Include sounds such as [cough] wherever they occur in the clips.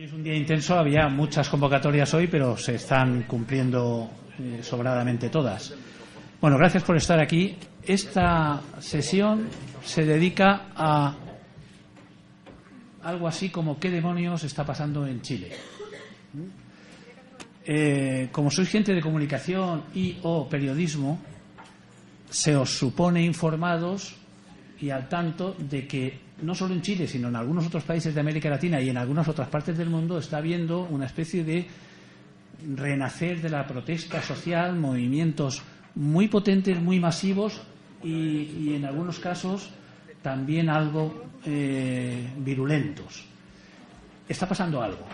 Es un día intenso, había muchas convocatorias hoy, pero se están cumpliendo eh, sobradamente todas. Bueno, gracias por estar aquí. Esta sesión se dedica a algo así como qué demonios está pasando en Chile. Eh, como sois gente de comunicación y o periodismo, se os supone informados y al tanto de que no solo en Chile, sino en algunos otros países de América Latina y en algunas otras partes del mundo está habiendo una especie de renacer de la protesta social, movimientos muy potentes, muy masivos y, en algunos casos también algo eh, virulentos. Está pasando algo.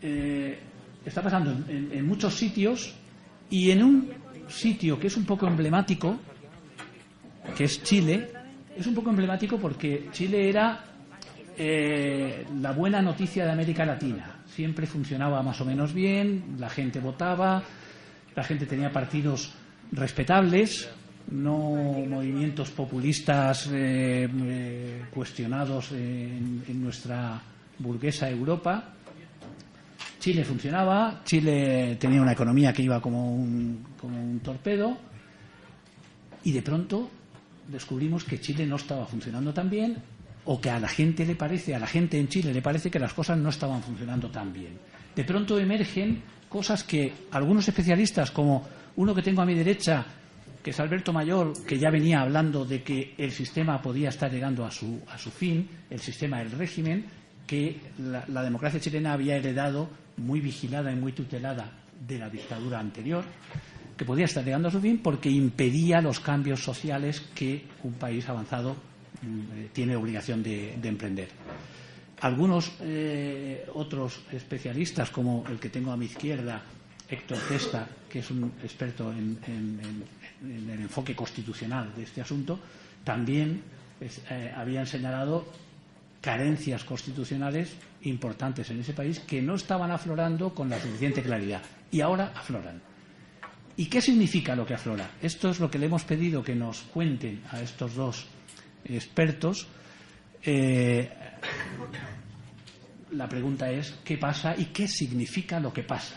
Eh, está pasando en muchos sitios y en un sitio que es un poco emblemático, que es Chile, es un poco emblemático porque Chile era eh, la buena noticia de América Latina. Siempre funcionaba más o menos bien, la gente votaba, la gente tenía partidos respetables, no movimientos populistas eh, eh, cuestionados en, nuestra burguesa Europa. Chile funcionaba, Chile tenía una economía que iba como un, como un torpedo y de pronto descubrimos que Chile no estaba funcionando tan bien o que a la gente le parece, a la gente en Chile le parece que las cosas no estaban funcionando tan bien. De pronto emergen cosas que algunos especialistas, como uno que tengo a mi derecha, que es Alberto Mayor, que ya venía hablando de que el sistema podía estar llegando a su, a su fin, el sistema del régimen, que la, la democracia chilena había heredado muy vigilada y muy tutelada de la dictadura anterior que podía estar llegando a su fin porque impedía los cambios sociales que un país avanzado eh, tiene obligación de, emprender. Algunos eh, otros especialistas, como el que tengo a mi izquierda, Héctor Testa, que es un experto en, el enfoque constitucional de este asunto, también eh, habían señalado carencias constitucionales importantes en ese país que no estaban aflorando con la suficiente claridad y ahora afloran. ¿Y qué significa lo que aflora? Esto es lo que le hemos pedido que nos cuenten a estos dos expertos. Eh, la pregunta es qué pasa y qué significa lo que pasa.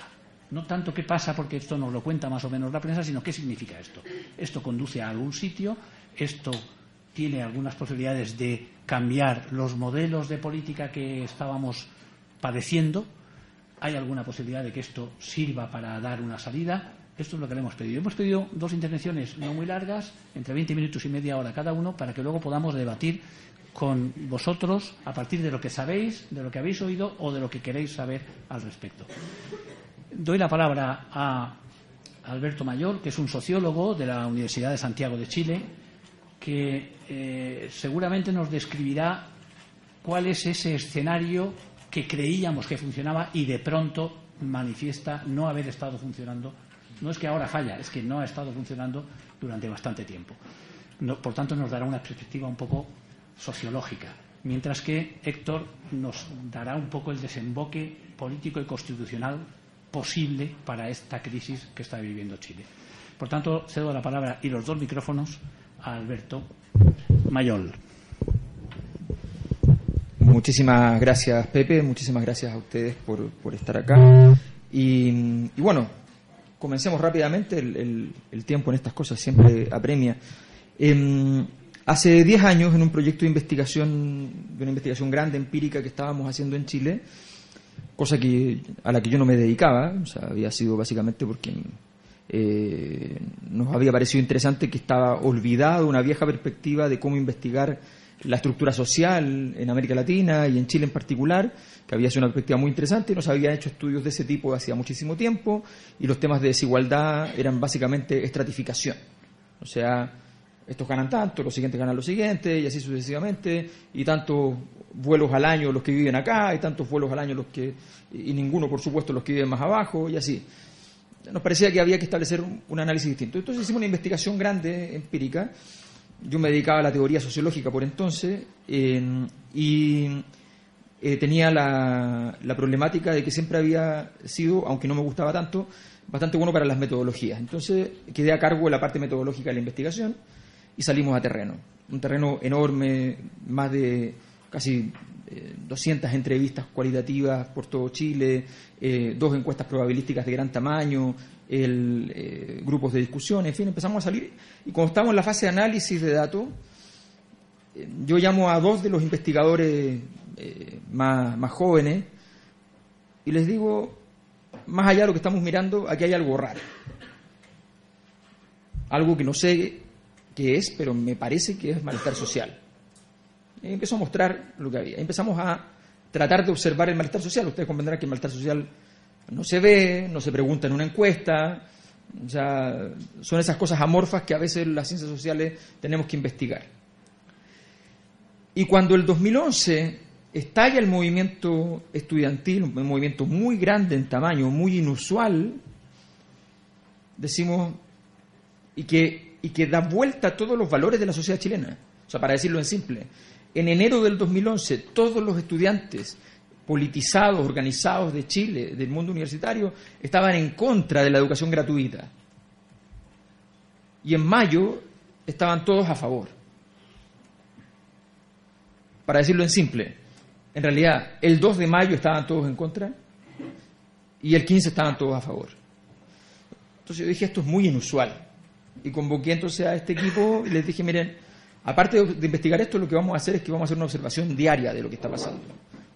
No tanto qué pasa porque esto nos lo cuenta más o menos la prensa, sino qué significa esto. Esto conduce a algún sitio, esto tiene algunas posibilidades de cambiar los modelos de política que estábamos padeciendo. Hay alguna posibilidad de que esto sirva para dar una salida esto es lo que le hemos pedido. Hemos pedido dos intervenciones no muy largas, entre 20 minutos y media hora cada uno, para que luego podamos debatir con vosotros a partir de lo que sabéis, de lo que habéis oído o de lo que queréis saber al respecto. Doy la palabra a Alberto Mayor, que es un sociólogo de la Universidad de Santiago de Chile, que eh, seguramente nos describirá cuál es ese escenario que creíamos que funcionaba y de pronto manifiesta no haber estado funcionando no es que ahora falla, es que no ha estado funcionando durante bastante tiempo. por tanto, nos dará una perspectiva un poco sociológica, mientras que Héctor nos dará un poco el desemboque político y constitucional posible para esta crisis que está viviendo Chile. Por tanto, cedo la palabra y los dos micrófonos a Alberto Mayol. Muchísimas gracias, Pepe. Muchísimas gracias a ustedes por, estar acá. y, bueno, comencemos rápidamente, el, tiempo en estas cosas siempre apremia. Em, hace 10 años, en un proyecto de investigación, de una investigación grande, empírica que estábamos haciendo en Chile, cosa que, a la que yo no me dedicaba, o sea, había sido básicamente porque eh, nos había parecido interesante que estaba olvidada una vieja perspectiva de cómo investigar la estructura social en América Latina y en Chile en particular, que había sido una perspectiva muy interesante, no se habían hecho estudios de ese tipo hacía muchísimo tiempo, y los temas de desigualdad eran básicamente estratificación. O sea, estos ganan tanto, los siguientes ganan lo siguiente, y así sucesivamente, y tantos vuelos al año los que viven acá, y tantos vuelos al año los que, y ninguno, por supuesto, los que viven más abajo, y así. Nos parecía que había que establecer un análisis distinto. Entonces hicimos una investigación grande, empírica, yo me dedicaba a la teoría sociológica por entonces y eh, tenía la, problemática de que siempre había sido, aunque no me gustaba tanto, bastante bueno para las metodologías. Entonces quedé a cargo de la parte metodológica de la investigación y salimos a terreno. Un terreno enorme, más de casi 200 entrevistas cualitativas por todo Chile, dos encuestas probabilísticas de gran tamaño, el, grupos de discusión, en fin, empezamos a salir. Y cuando estamos en la fase de análisis de datos, yo llamo a dos de los investigadores más, más jóvenes y les digo, más allá de lo que estamos mirando, aquí hay algo raro. Algo que no sé qué es, pero me parece que es malestar social. Y empezó a mostrar lo que había. Empezamos a tratar de observar el malestar social. Ustedes comprenderán que el malestar social no se ve, no se pregunta en una encuesta. O sea, son esas cosas amorfas que a veces las ciencias sociales tenemos que investigar. Y cuando el 2011 estalla el movimiento estudiantil, un movimiento muy grande en tamaño, muy inusual, decimos, y que, y que da vuelta a todos los valores de la sociedad chilena. O sea, para decirlo en simple, en enero del 2011 todos los estudiantes politizados, organizados de Chile, del mundo universitario, estaban en contra de la educación gratuita. Y en mayo estaban todos a favor. Para decirlo en simple, en realidad, el 2 de mayo estaban todos en contra y el 15 estaban todos a favor. Entonces yo dije, esto es muy inusual. Y convoqué entonces a este equipo y les dije, miren, aparte de, investigar esto, lo que vamos a hacer es que vamos a hacer una observación diaria de lo que está pasando.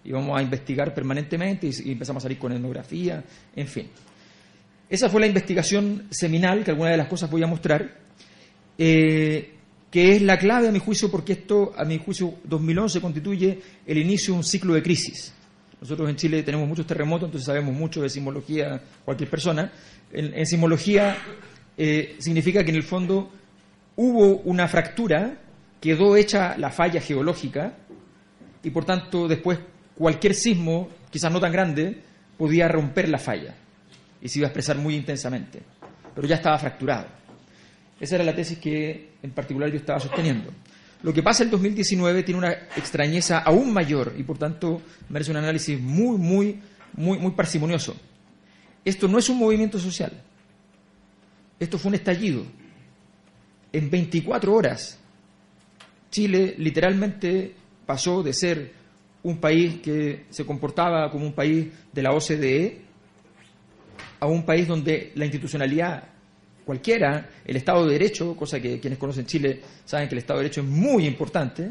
Y vamos a investigar permanentemente y, empezamos a salir con etnografía, en fin. Esa fue la investigación seminal, que algunas de las cosas voy a mostrar. Eh, que es la clave a mi juicio porque esto, a mi juicio, 2011 constituye el inicio de un ciclo de crisis. Nosotros en Chile tenemos muchos terremotos, entonces sabemos mucho de sismología, cualquier persona. En, sismología eh, significa que en el fondo hubo una fractura, quedó hecha la falla geológica y por tanto después cualquier sismo, quizás no tan grande, podía romper la falla y se iba a expresar muy intensamente, pero ya estaba fracturado. Esa era la tesis que en particular yo estaba sosteniendo. Lo que pasa en 2019 tiene una extrañeza aún mayor y por tanto merece un análisis muy, muy, muy, muy parsimonioso. Esto no es un movimiento social. Esto fue un estallido. En 24 horas, Chile literalmente pasó de ser un país que se comportaba como un país de la OCDE a un país donde la institucionalidad cualquiera, el Estado de Derecho, cosa que quienes conocen Chile saben que el Estado de Derecho es muy importante,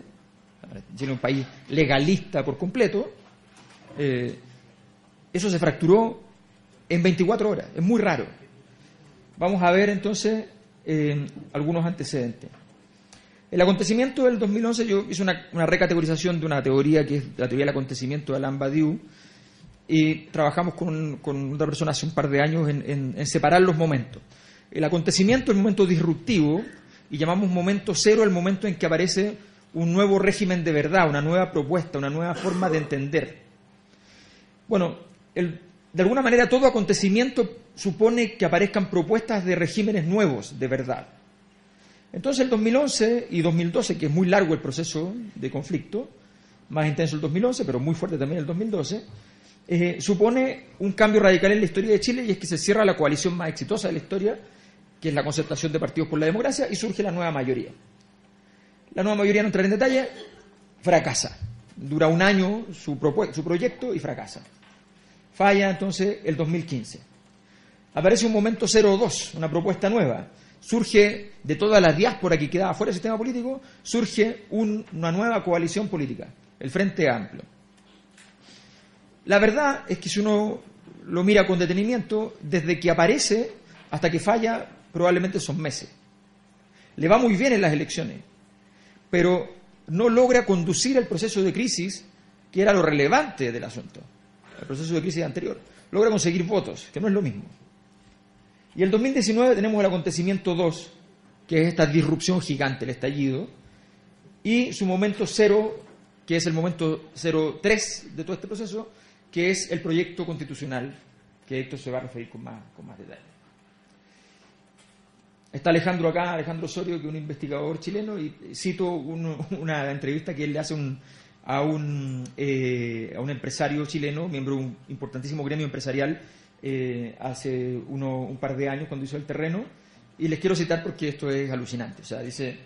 Chile es un país legalista por completo, eh, eso se fracturó en 24 horas, es muy raro. Vamos a ver entonces eh, algunos antecedentes. El acontecimiento del 2011, yo hice una, recategorización de una teoría que es la teoría del acontecimiento de Alain Badiou, y trabajamos con, otra persona hace un par de años en separar los momentos. El acontecimiento es un momento disruptivo y llamamos momento cero el momento en que aparece un nuevo régimen de verdad, una nueva propuesta, una nueva forma de entender. Bueno, de alguna manera todo acontecimiento supone que aparezcan propuestas de regímenes nuevos de verdad. Entonces el 2011 y 2012, que es muy largo el proceso de conflicto, más intenso el 2011, pero muy fuerte también el 2012, eh, supone un cambio radical en la historia de Chile y es que se cierra la coalición más exitosa de la historia, que es la concertación de partidos por la democracia, y surge la nueva mayoría. La nueva mayoría, no entraré en detalle, fracasa. Dura un año su, su proyecto y fracasa. Falla entonces el 2015. Aparece un momento 02, una propuesta nueva. Surge de toda la diáspora que quedaba fuera del sistema político, surge una nueva coalición política, el Frente Amplio la verdad es que si uno lo mira con detenimiento, desde que aparece hasta que falla, probablemente son meses. Le va muy bien en las elecciones, pero no logra conducir el proceso de crisis, que era lo relevante del asunto, el proceso de crisis anterior. Logra conseguir votos, que no es lo mismo. Y el 2019 tenemos el acontecimiento 2, que es esta disrupción gigante, el estallido, y su momento cero, que es el momento 03 de todo este proceso, que es el proyecto constitucional, que esto se va a referir con más, con más detalle. Está Alejandro acá, Alejandro Osorio, que es un investigador chileno, y cito una entrevista que él le hace a, un, eh, a un empresario chileno, miembro de un importantísimo gremio empresarial, eh, hace un par de años cuando hizo el terreno, y les quiero citar porque esto es alucinante. O sea, dice,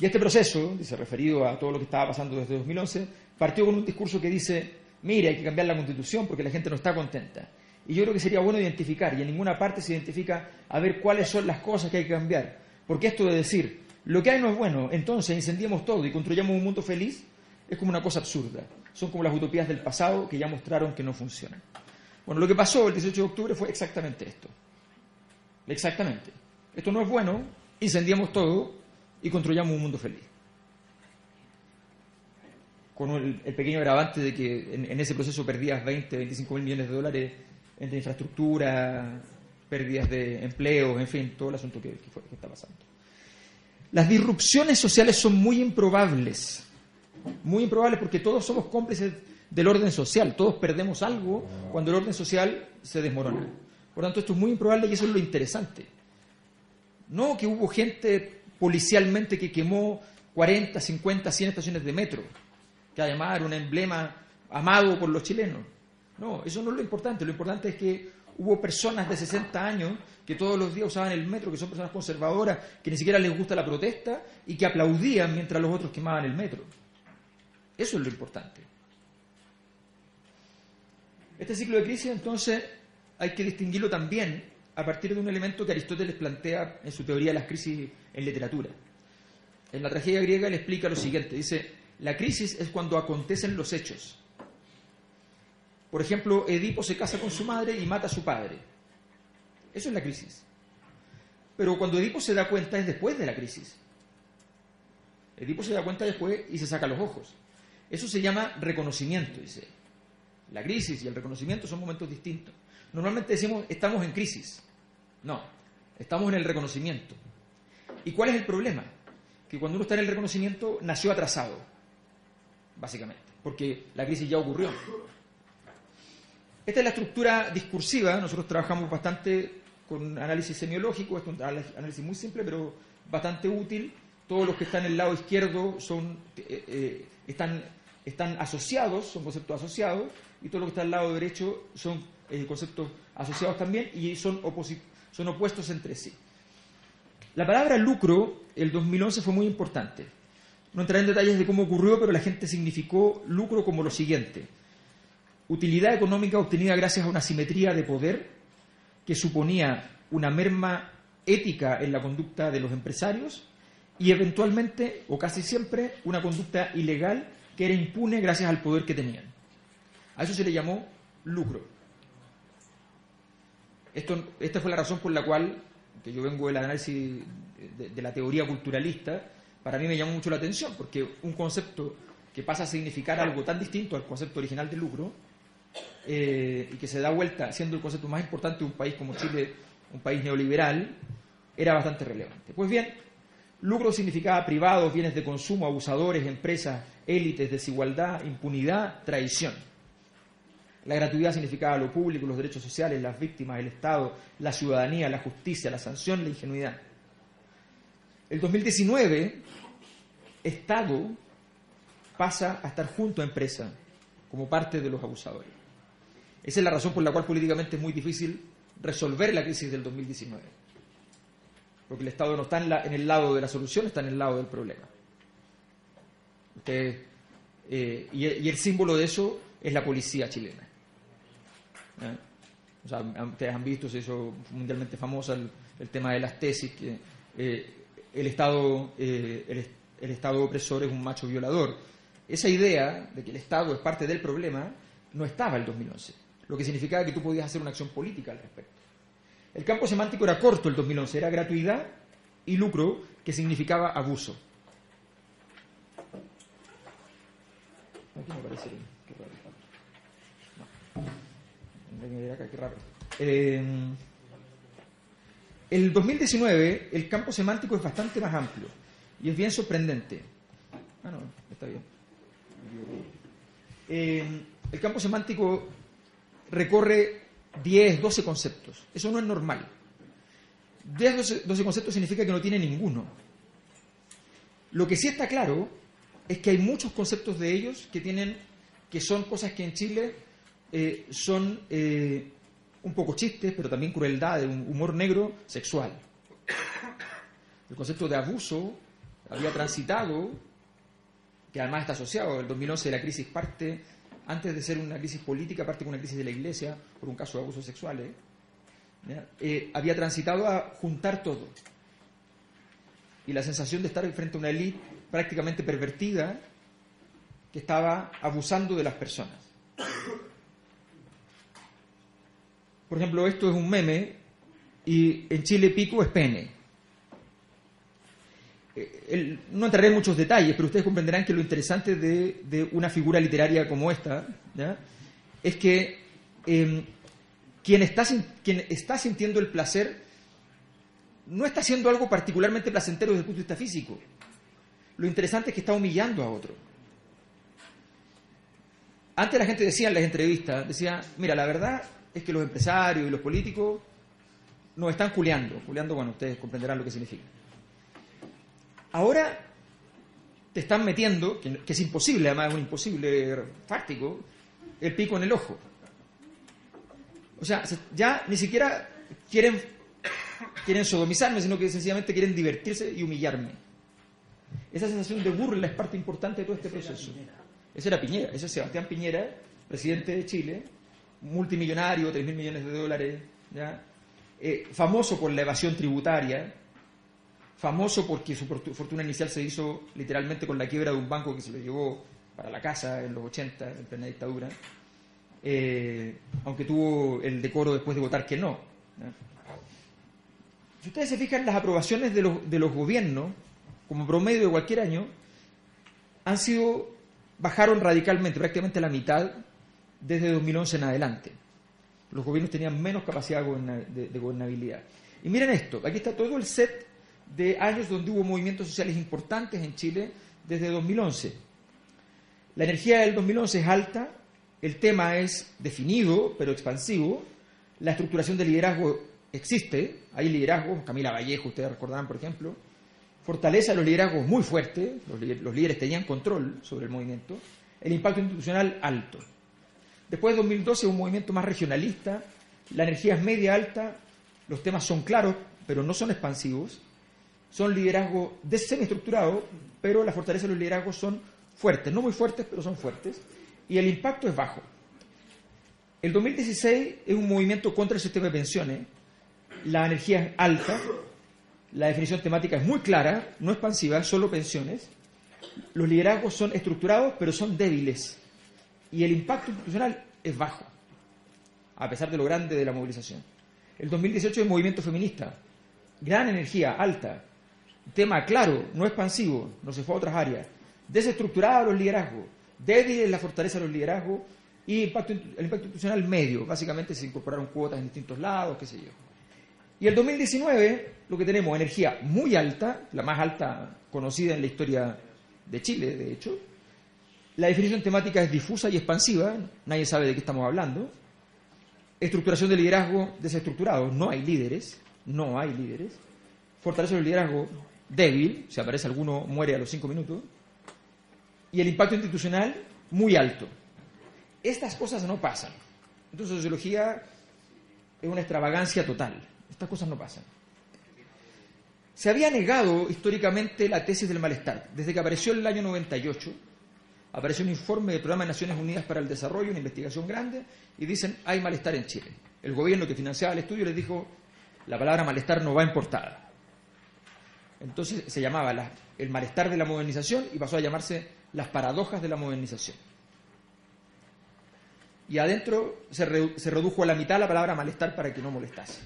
y este proceso, dice, referido a todo lo que estaba pasando desde 2011, partió con un discurso que dice, mire, hay que cambiar la constitución porque la gente no está contenta. Y yo creo que sería bueno identificar, y en ninguna parte se identifica a ver cuáles son las cosas que hay que cambiar. Porque esto de decir, lo que hay no es bueno, entonces incendiemos todo y construyamos un mundo feliz, es como una cosa absurda. Son como las utopías del pasado que ya mostraron que no funcionan. Bueno, lo que pasó el 18 de octubre fue exactamente esto. Exactamente. Esto no es bueno, incendiamos todo y construyamos un mundo feliz. Con el, pequeño agravante de que en, ese proceso perdías 20, 25 mil millones de dólares entre infraestructura, pérdidas de empleos, en fin, todo el asunto que, que está pasando. Las disrupciones sociales son muy improbables, muy improbables porque todos somos cómplices del orden social, todos perdemos algo cuando el orden social se desmorona. Por lo tanto, esto es muy improbable y eso es lo interesante. No que hubo gente policialmente que quemó 40, 50, 100 estaciones de metro, que además era un emblema amado por los chilenos. No, eso no es lo importante. Lo importante es que hubo personas de 60 años que todos los días usaban el metro, que son personas conservadoras, que ni siquiera les gusta la protesta y que aplaudían mientras los otros quemaban el metro. Eso es lo importante. Este ciclo de crisis, entonces, hay que distinguirlo también a partir de un elemento que Aristóteles plantea en su teoría de las crisis en literatura. En la tragedia griega le explica lo siguiente, dice, la crisis es cuando acontecen los hechos. Por ejemplo, Edipo se casa con su madre y mata a su padre. Eso es la crisis. Pero cuando Edipo se da cuenta es después de la crisis. Edipo se da cuenta después y se saca los ojos. Eso se llama reconocimiento, dice. La crisis y el reconocimiento son momentos distintos. Normalmente decimos estamos en crisis. No, estamos en el reconocimiento. ¿Y cuál es el problema? Que cuando uno está en el reconocimiento nació atrasado, básicamente, porque la crisis ya ocurrió. Esta es la estructura discursiva, nosotros trabajamos bastante con análisis semiológico, es un análisis muy simple pero bastante útil. Todos los que están en el lado izquierdo son, eh, eh, están, están asociados, son conceptos asociados, y todos los que están al lado derecho son eh, conceptos asociados también y son opuestos entre sí. La palabra lucro, el 2011 fue muy importante. No entraré en detalles de cómo ocurrió, pero la gente significó lucro como lo siguiente. Utilidad económica obtenida gracias a una simetría de poder que suponía una merma ética en la conducta de los empresarios y eventualmente, o casi siempre, una conducta ilegal que era impune gracias al poder que tenían. A eso se le llamó lucro. Esta fue la razón por la cual, que yo vengo del análisis de, la teoría culturalista, para mí me llamó mucho la atención, porque un concepto que pasa a significar algo tan distinto al concepto original de lucro, eh, y que se da vuelta siendo el concepto más importante de un país como Chile, un país neoliberal, era bastante relevante. Pues bien, lucro significaba privados, bienes de consumo, abusadores, empresas, élites, desigualdad, impunidad, traición. La gratuidad significaba lo público, los derechos sociales, las víctimas, el Estado, la ciudadanía, la justicia, la sanción, la ingenuidad. El 2019, Estado pasa a estar junto a empresa como parte de los abusadores. Esa es la razón por la cual políticamente es muy difícil resolver la crisis del 2019. Porque el Estado no está en, el lado de la solución, está en el lado del problema. Eh, y el símbolo de eso es la policía chilena. ¿Eh? ustedes han visto, se hizo mundialmente famosa el, tema de las tesis, que eh, el, Estado, eh, el, Estado opresor es un macho violador. Esa idea de que el Estado es parte del problema no estaba en el 2011, lo que significaba que tú podías hacer una acción política al respecto. El campo semántico era corto el 2011, era gratuidad y lucro, que significaba abuso. Aquí me parece eh, el 2019 el campo semántico es bastante más amplio y es bien sorprendente. Ah, no, está bien. Eh, el campo semántico recorre 10, 12 conceptos. Eso no es normal. 10, 12, 12 conceptos significa que no tiene ninguno. Lo que sí está claro es que hay muchos conceptos de ellos que tienen que son cosas que en Chile eh, son eh, un poco chistes, pero también crueldad, un humor negro sexual. El concepto de abuso había transitado que además está asociado, el 2011 de la crisis parte, antes de ser una crisis política, parte con una crisis de la Iglesia por un caso de abusos sexuales, eh, había transitado a juntar todo. Y la sensación de estar frente a una élite prácticamente pervertida que estaba abusando de las personas. Por ejemplo, esto es un meme y en Chile pico es pene. Eh, no entraré en muchos detalles, pero ustedes comprenderán que lo interesante de, una figura literaria como esta es que em, quien, está, quien está sintiendo el placer no está haciendo algo particularmente placentero desde el punto de vista físico. Lo interesante es que está humillando a otro. Antes la gente decía en las entrevistas, decía, mira, la verdad es que los empresarios y los políticos nos están culeando. Culeando, bueno, ustedes comprenderán lo que significa. Ahora te están metiendo, que, es imposible, además es un imposible fáctico, el pico en el ojo. O sea, ya ni siquiera quieren, quieren sodomizarme, sino que sencillamente quieren divertirse y humillarme. Esa sensación de burla es parte importante de todo este proceso. Ese era Piñera, ese es Sebastián Piñera, presidente de Chile, multimillonario, 3 mil millones de dólares, eh, famoso por la evasión tributaria, famoso porque su fortuna inicial se hizo literalmente con la quiebra de un banco que se lo llevó para la casa en los 80, en plena dictadura, eh, aunque tuvo el decoro después de votar que no. Si ustedes se fijan, las aprobaciones de los, de los gobiernos, como promedio de cualquier año, han sido bajaron radicalmente, prácticamente la mitad, desde 2011 en adelante. Los gobiernos tenían menos capacidad de, gobernabilidad. Y miren esto, aquí está todo el set de años donde hubo movimientos sociales importantes en Chile desde 2011. La energía del 2011 es alta, el tema es definido pero expansivo, la estructuración del liderazgo existe, hay liderazgos, Camila Vallejo, ustedes recordarán por ejemplo, fortaleza de los liderazgos muy fuerte, los, líderes tenían control sobre el movimiento, el impacto institucional alto. Después de 2012 un movimiento más regionalista, la energía es media alta, los temas son claros, pero no son expansivos, son liderazgos semiestructurados, pero la fortaleza de los liderazgos son fuertes, no muy fuertes, pero son fuertes, y el impacto es bajo. El 2016 es un movimiento contra el sistema de pensiones, la energía es alta, la definición temática es muy clara, no expansiva, solo pensiones. Los liderazgos son estructurados, pero son débiles. Y el impacto institucional es bajo, a pesar de lo grande de la movilización. El 2018 es movimiento feminista. Gran energía, alta. Tema claro, no expansivo, no se fue a otras áreas. Desestructurado los liderazgos. Débil la fortaleza de los liderazgos. Y impacto, el impacto institucional medio. Básicamente se incorporaron cuotas en distintos lados, qué sé yo. Y el 2019, lo que tenemos, energía muy alta, la más alta conocida en la historia de Chile, de hecho. La definición temática es difusa y expansiva, nadie sabe de qué estamos hablando. Estructuración de liderazgo desestructurado, no hay líderes, no hay líderes. Fortaleza del liderazgo débil, si aparece alguno muere a los cinco minutos. Y el impacto institucional muy alto. Estas cosas no pasan. Entonces, sociología es una extravagancia total. Estas cosas no pasan. Se había negado históricamente la tesis del malestar. Desde que apareció en el año 98, apareció un informe del Programa de Naciones Unidas para el Desarrollo, una investigación grande, y dicen, hay malestar en Chile. El gobierno que financiaba el estudio les dijo, la palabra malestar no va importada. Entonces se llamaba el malestar de la modernización y pasó a llamarse las paradojas de la modernización. Y adentro se redujo a la mitad la palabra malestar para que no molestase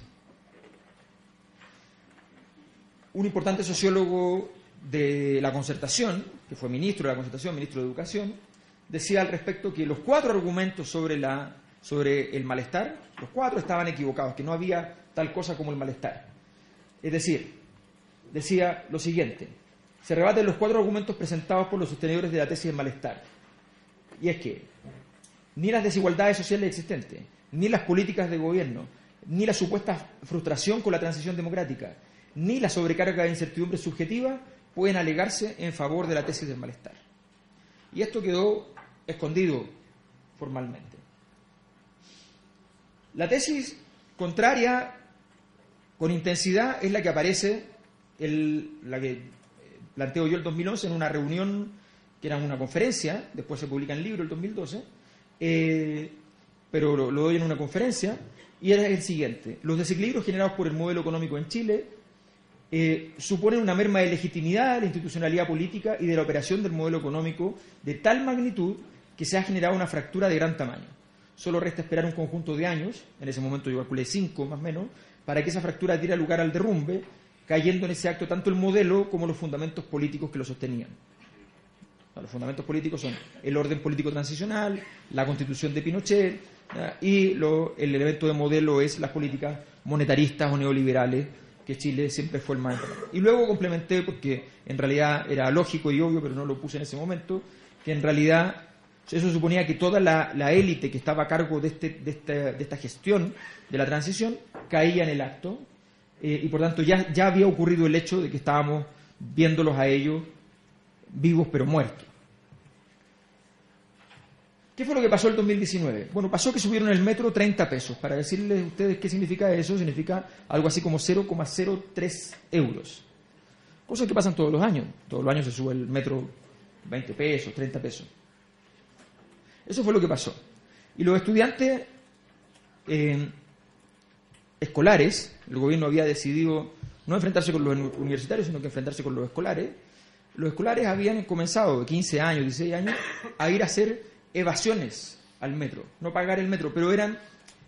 un importante sociólogo de la concertación, que fue ministro de la concertación, ministro de Educación, decía al respecto que los cuatro argumentos sobre, la, sobre el malestar, los cuatro estaban equivocados, que no había tal cosa como el malestar. Es decir, decía lo siguiente, se rebaten los cuatro argumentos presentados por los sostenedores de la tesis del malestar. Y es que ni las desigualdades sociales existentes, ni las políticas de gobierno, ni la supuesta frustración con la transición democrática, ni la sobrecarga de incertidumbre subjetiva pueden alegarse en favor de la tesis del malestar. Y esto quedó escondido formalmente. La tesis contraria con intensidad es la que aparece, la que planteo yo el 2011 en una reunión que era una conferencia, después se publica en libro el 2012, eh, pero lo doy en una conferencia, y era el siguiente. Los desequilibrios generados por el modelo económico en Chile eh, suponen una merma de legitimidad de la institucionalidad política y de la operación del modelo económico de tal magnitud que se ha generado una fractura de gran tamaño. Solo resta esperar un conjunto de años, en ese momento yo calculé cinco más o menos, para que esa fractura diera lugar al derrumbe, cayendo en ese acto tanto el modelo como los fundamentos políticos que lo sostenían. Los fundamentos políticos son el orden político transicional, la constitución de Pinochet, y el elemento de modelo es las políticas monetaristas o neoliberales, que Chile siempre fue el más Y luego complementé, porque en realidad era lógico y obvio, pero no lo puse en ese momento, que en realidad eso suponía que toda la, élite que estaba a cargo de, este, de, esta, gestión de la transición caía en el acto, eh, y por tanto ya, ya había ocurrido el hecho de que estábamos viéndolos a ellos vivos pero muertos. ¿Qué fue lo que pasó el 2019? Bueno, pasó que subieron el metro 30 pesos. Para decirles a ustedes qué significa eso, significa algo así como 0,03 euros. Cosas que pasan todos los años. Todos los años se sube el metro 20 pesos, 30 pesos. Eso fue lo que pasó. Y los estudiantes eh, escolares, el gobierno había decidido no enfrentarse con los universitarios, sino que enfrentarse con los escolares. Los escolares habían comenzado de 15 años, 16 años, a ir a hacer evasiones al metro, no pagar el metro, pero eran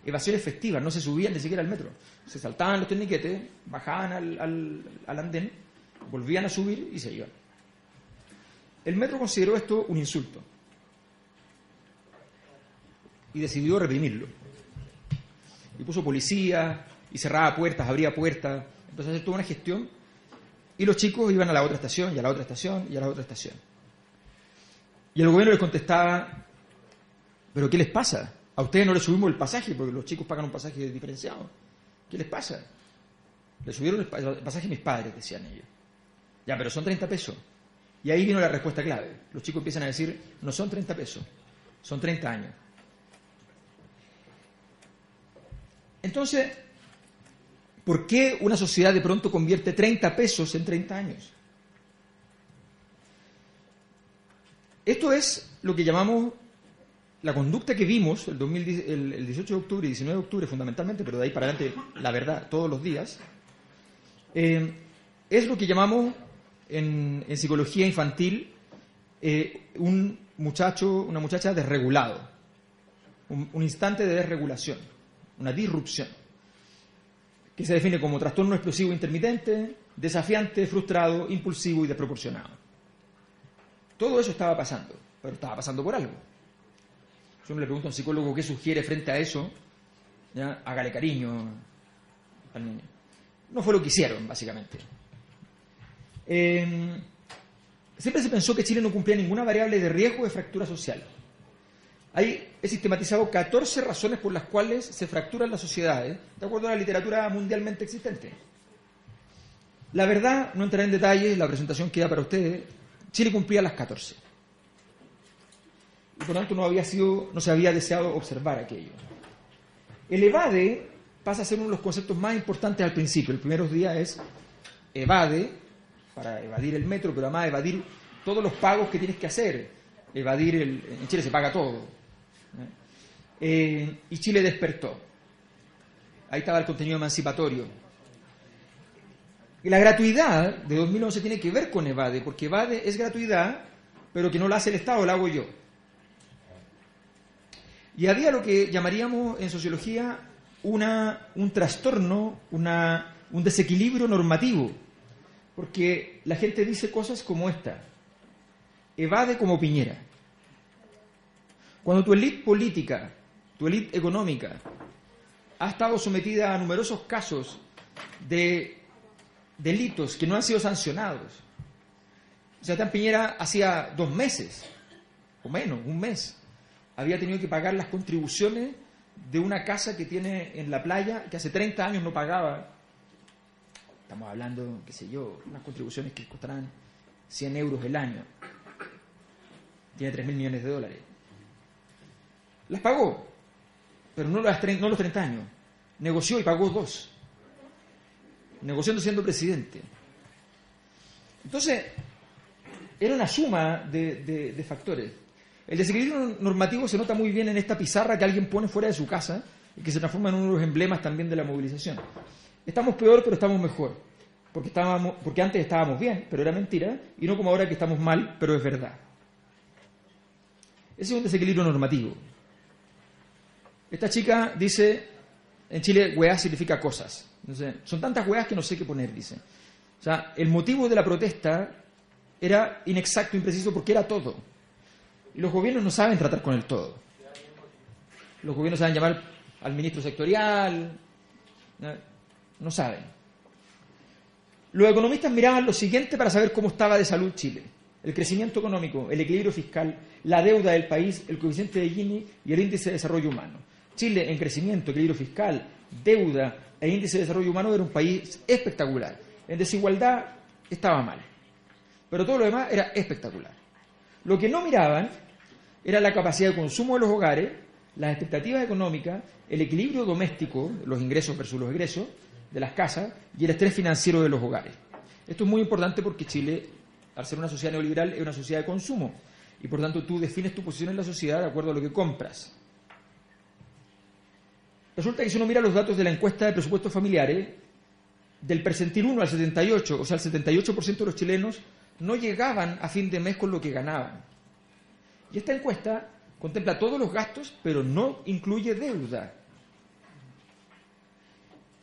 evasiones festivas, no se subían ni siquiera al metro. Se saltaban los torniquetes, bajaban al, al, andén, volvían a subir y se iban. El metro consideró esto un insulto y decidió reprimirlo. Y puso policía, y cerraba puertas, abría puertas, empezó a hacer toda una gestión, y los chicos iban a la otra estación, y a la otra estación, y a la otra estación. Y el gobierno les contestaba, ¿Pero qué les pasa? A ustedes no les subimos el pasaje porque los chicos pagan un pasaje diferenciado. ¿Qué les pasa? Le subieron el pasaje a mis padres, decían ellos. Ya, pero son 30 pesos. Y ahí vino la respuesta clave. Los chicos empiezan a decir, no son 30 pesos, son 30 años. Entonces, ¿por qué una sociedad de pronto convierte 30 pesos en 30 años? Esto es lo que llamamos la conducta que vimos el, 18 de octubre y 19 de octubre fundamentalmente, pero de ahí para adelante la verdad todos los días, eh, es lo que llamamos en, psicología infantil eh, un muchacho, una muchacha desregulado, un, un instante de desregulación, una disrupción, que se define como trastorno explosivo intermitente, desafiante, frustrado, impulsivo y desproporcionado. Todo eso estaba pasando, pero estaba pasando por algo. Yo le pregunto a un psicólogo qué sugiere frente a eso, hágale cariño al niño. No fue lo que hicieron, básicamente. Em, siempre se pensó que Chile no cumplía ninguna variable de riesgo de fractura social. Ahí he sistematizado 14 razones por las cuales se fracturan las sociedades, de acuerdo a la literatura mundialmente existente. La verdad, no entraré en detalles, la presentación queda para ustedes. Chile cumplía las 14 y por tanto no, había sido, no se había deseado observar aquello. El evade pasa a ser uno de los conceptos más importantes al principio. El primer día es evade, para evadir el metro, pero además evadir todos los pagos que tienes que hacer. Evadir el. En Chile se paga todo. Eh, y Chile despertó. Ahí estaba el contenido emancipatorio. Y la gratuidad de 2011 tiene que ver con evade, porque evade es gratuidad, pero que no la hace el Estado, la hago yo. Y había lo que llamaríamos en sociología una, un trastorno, una, un desequilibrio normativo, porque la gente dice cosas como esta, evade como Piñera. Cuando tu élite política, tu élite económica, ha estado sometida a numerosos casos de delitos que no han sido sancionados, o sea, Piñera hacía dos meses, o menos, un mes, había tenido que pagar las contribuciones de una casa que tiene en la playa, que hace 30 años no pagaba. Estamos hablando, qué sé yo, unas contribuciones que costarán 100 euros el año. Tiene 3 mil millones de dólares. Las pagó, pero no, las, no los 30 años. Negoció y pagó dos. Negociando siendo presidente. Entonces, era una suma de, factores. El desequilibrio normativo se nota muy bien en esta pizarra que alguien pone fuera de su casa y que se transforma en uno de los emblemas también de la movilización. Estamos peor, pero estamos mejor. Porque, estábamos, porque antes estábamos bien, pero era mentira, y no como ahora que estamos mal, pero es verdad. Ese es un desequilibrio normativo. Esta chica dice, en Chile, weá significa cosas. son tantas weas que no sé qué poner, dice. O sea, el motivo de la protesta era inexacto, impreciso, porque era todo. Y los gobiernos no saben tratar con el todo. Los gobiernos saben llamar al ministro sectorial, no saben. Los economistas miraban lo siguiente para saber cómo estaba de salud Chile. El crecimiento económico, el equilibrio fiscal, la deuda del país, el coeficiente de Gini y el índice de desarrollo humano. Chile en crecimiento, equilibrio fiscal, deuda e índice de desarrollo humano era un país espectacular. En desigualdad estaba mal. Pero todo lo demás era espectacular. Lo que no miraban era la capacidad de consumo de los hogares, las expectativas económicas, el equilibrio doméstico, los ingresos versus los egresos de las casas y el estrés financiero de los hogares. Esto es muy importante porque Chile, al ser una sociedad neoliberal, es una sociedad de consumo y por tanto tú defines tu posición en la sociedad de acuerdo a lo que compras. Resulta que si uno mira los datos de la encuesta de presupuestos familiares, del percentil 1 al 78, o sea, el 78% de los chilenos no llegaban a fin de mes con lo que ganaban. Y esta encuesta contempla todos los gastos, pero no incluye deuda.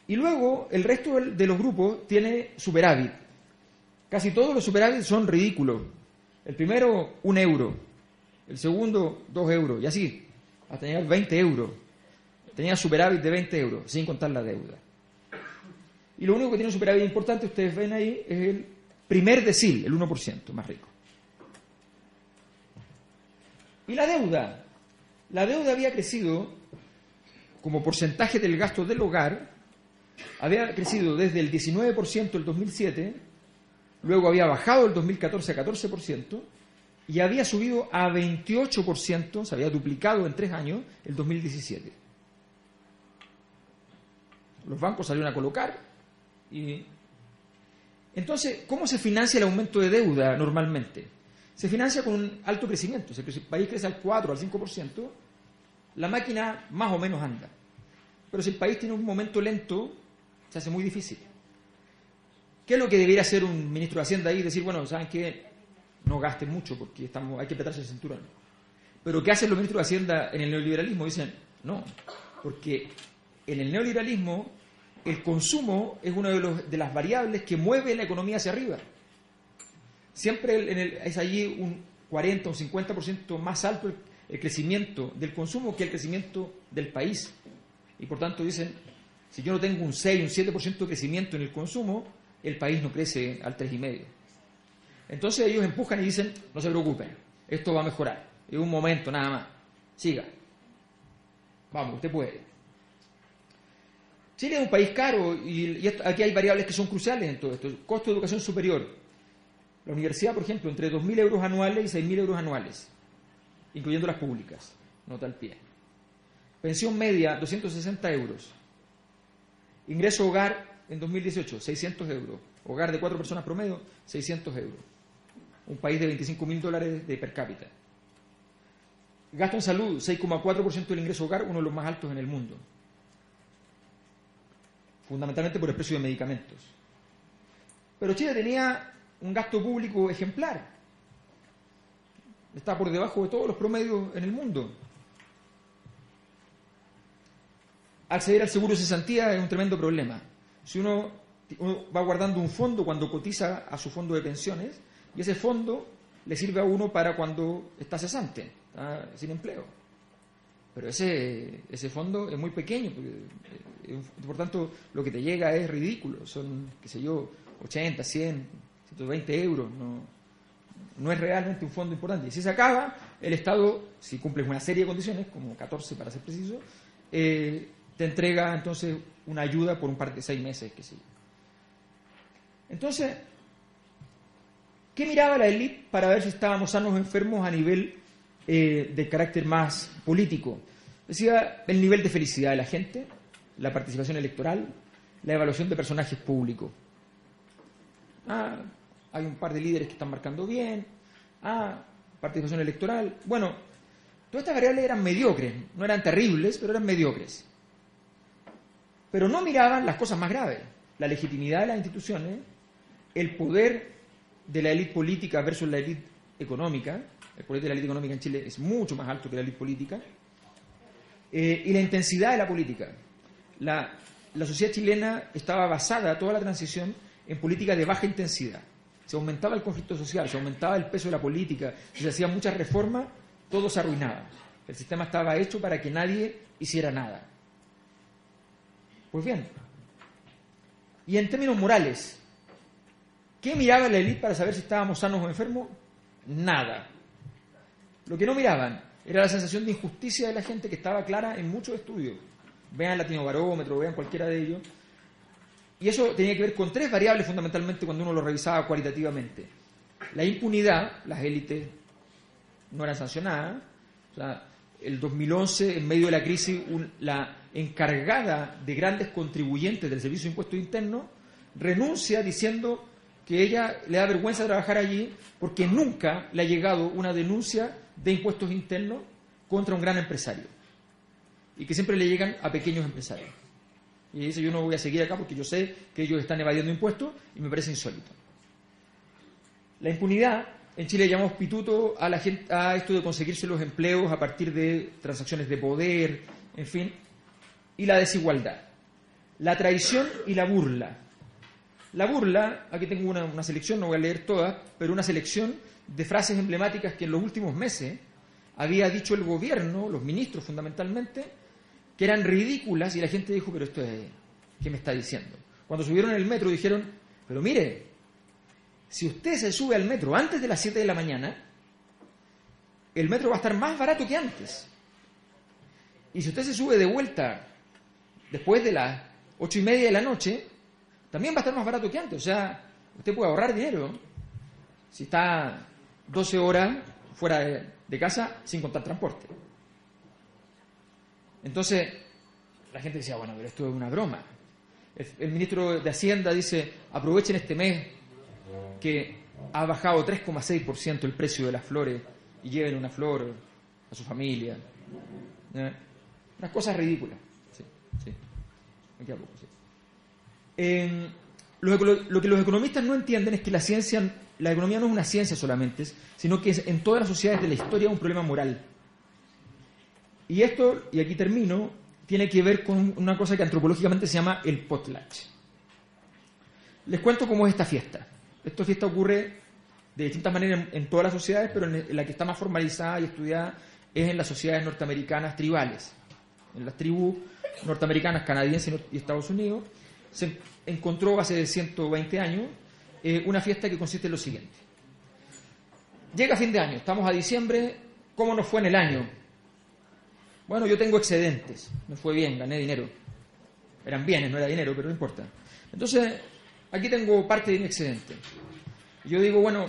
Y luego el resto de los grupos tiene superávit. Casi todos los superávit son ridículos. El primero, un euro. El segundo, dos euros. Y así, hasta llegar 20 euros. Tenía superávit de 20 euros, sin contar la deuda. Y lo único que tiene superávit importante, ustedes ven ahí, es el primer decil, el 1% más rico. Y la deuda. La deuda había crecido como porcentaje del gasto del hogar, había crecido desde el 19% el 2007, luego había bajado el 2014 a 14% y había subido a 28%, se había duplicado en tres años el 2017. Los bancos salieron a colocar y... Entonces, ¿cómo se financia el aumento de deuda normalmente? Se financia con un alto crecimiento. Si el país crece al 4, al 5%, la máquina más o menos anda. Pero si el país tiene un momento lento, se hace muy difícil. ¿Qué es lo que debería hacer un ministro de Hacienda ahí? Decir, bueno, ¿saben qué? No gasten mucho porque estamos, hay que apretarse el cinturón. Pero ¿qué hacen los ministros de Hacienda en el neoliberalismo? Dicen, no, porque en el neoliberalismo el consumo es una de, las variables que mueve la economía hacia arriba. Siempre es allí un 40 o un 50% más alto el, crecimiento del consumo que el crecimiento del país. Y por tanto dicen, si yo no tengo un 6, un 7% de crecimiento en el consumo, el país no crece al 3,5%. Entonces ellos empujan y dicen, no se preocupen, esto va a mejorar. Es un momento nada más. Siga. Vamos, usted puede. Chile es un país caro y, aquí hay variables que son cruciales en todo esto. costo de educación superior. La universidad, por ejemplo, entre 2.000 euros anuales y 6.000 euros anuales, incluyendo las públicas. Nota al pie. Pensión media, 260 euros. Ingreso hogar en 2018, 600 euros. Hogar de cuatro personas promedio, 600 euros. Un país de 25.000 dólares de per cápita. Gasto en salud, 6,4% del ingreso hogar, uno de los más altos en el mundo fundamentalmente por el precio de medicamentos. Pero Chile tenía un gasto público ejemplar. Está por debajo de todos los promedios en el mundo. Acceder al seguro de cesantía es un tremendo problema. Si uno, va guardando un fondo cuando cotiza a su fondo de pensiones, y ese fondo le sirve a uno para cuando está cesante, está sin empleo. Pero ese, ese fondo es muy pequeño, eh, por tanto lo que te llega es ridículo, son, qué sé yo, 80, 100, 120 euros, no, no es realmente un fondo importante. Y si se acaba, el Estado, si cumples una serie de condiciones, como 14 para ser preciso, eh, te entrega entonces una ayuda por un par de seis meses, sé yo. Entonces, ¿qué miraba la élite para ver si estábamos sanos o enfermos a nivel eh, de carácter más político. Decía el nivel de felicidad de la gente, la participación electoral, la evaluación de personajes públicos. Ah, hay un par de líderes que están marcando bien, Ah, participación electoral. Bueno, todas estas variables eran mediocres, no eran terribles, pero eran mediocres. Pero no miraban las cosas más graves, la legitimidad de las instituciones, el poder de la élite política versus la élite económica, el poder de la élite económica en Chile es mucho más alto que la élite política, eh, y la intensidad de la política. La, la sociedad chilena estaba basada, toda la transición, en política de baja intensidad. Se aumentaba el conflicto social, se aumentaba el peso de la política, se hacían muchas reformas, todo se arruinaba. El sistema estaba hecho para que nadie hiciera nada. Pues bien, y en términos morales, ¿qué miraba la élite para saber si estábamos sanos o enfermos? Nada. Lo que no miraban era la sensación de injusticia de la gente que estaba clara en muchos estudios. Vean el Latino Barómetro, vean cualquiera de ellos. Y eso tenía que ver con tres variables fundamentalmente cuando uno lo revisaba cualitativamente. La impunidad, las élites no eran sancionadas. O sea, el 2011, en medio de la crisis, la encargada de grandes contribuyentes del Servicio de Impuestos Internos renuncia diciendo que ella le da vergüenza trabajar allí porque nunca le ha llegado una denuncia de impuestos internos contra un gran empresario y que siempre le llegan a pequeños empresarios. Y dice, yo no voy a seguir acá porque yo sé que ellos están evadiendo impuestos y me parece insólito. La impunidad, en Chile llamamos pituto a, la gente, a esto de conseguirse los empleos a partir de transacciones de poder, en fin, y la desigualdad. La traición y la burla. La burla, aquí tengo una, una selección, no voy a leer todas, pero una selección de frases emblemáticas que en los últimos meses había dicho el gobierno, los ministros fundamentalmente, que eran ridículas y la gente dijo, pero esto es, ¿qué me está diciendo? Cuando subieron el metro dijeron, pero mire, si usted se sube al metro antes de las 7 de la mañana, el metro va a estar más barato que antes. Y si usted se sube de vuelta después de las ocho y media de la noche, también va a estar más barato que antes. O sea, usted puede ahorrar dinero si está 12 horas fuera de casa sin contar transporte. Entonces, la gente decía, bueno, pero esto es una broma. El, ministro de Hacienda dice, aprovechen este mes que ha bajado 3,6% el precio de las flores y lleven una flor a su familia. ¿Eh? Unas cosas ridículas. Lo, que los economistas no entienden es que la ciencia, la economía no es una ciencia solamente, sino que es en todas las sociedades de la historia un problema moral. Y esto, y aquí termino, tiene que ver con una cosa que antropológicamente se llama el potlatch. Les cuento cómo es esta fiesta. Esta fiesta ocurre de distintas maneras en, todas las sociedades, pero en la que está más formalizada y estudiada es en las sociedades norteamericanas tribales. En las tribus norteamericanas, canadienses y Estados Unidos, se encontró hace 120 años eh, una fiesta que consiste en lo siguiente. Llega fin de año, estamos a diciembre, ¿cómo nos fue en el año? Bueno, yo tengo excedentes, me fue bien, gané dinero. Eran bienes, no era dinero, pero no importa. Entonces, aquí tengo parte de mi excedente. Yo digo, bueno,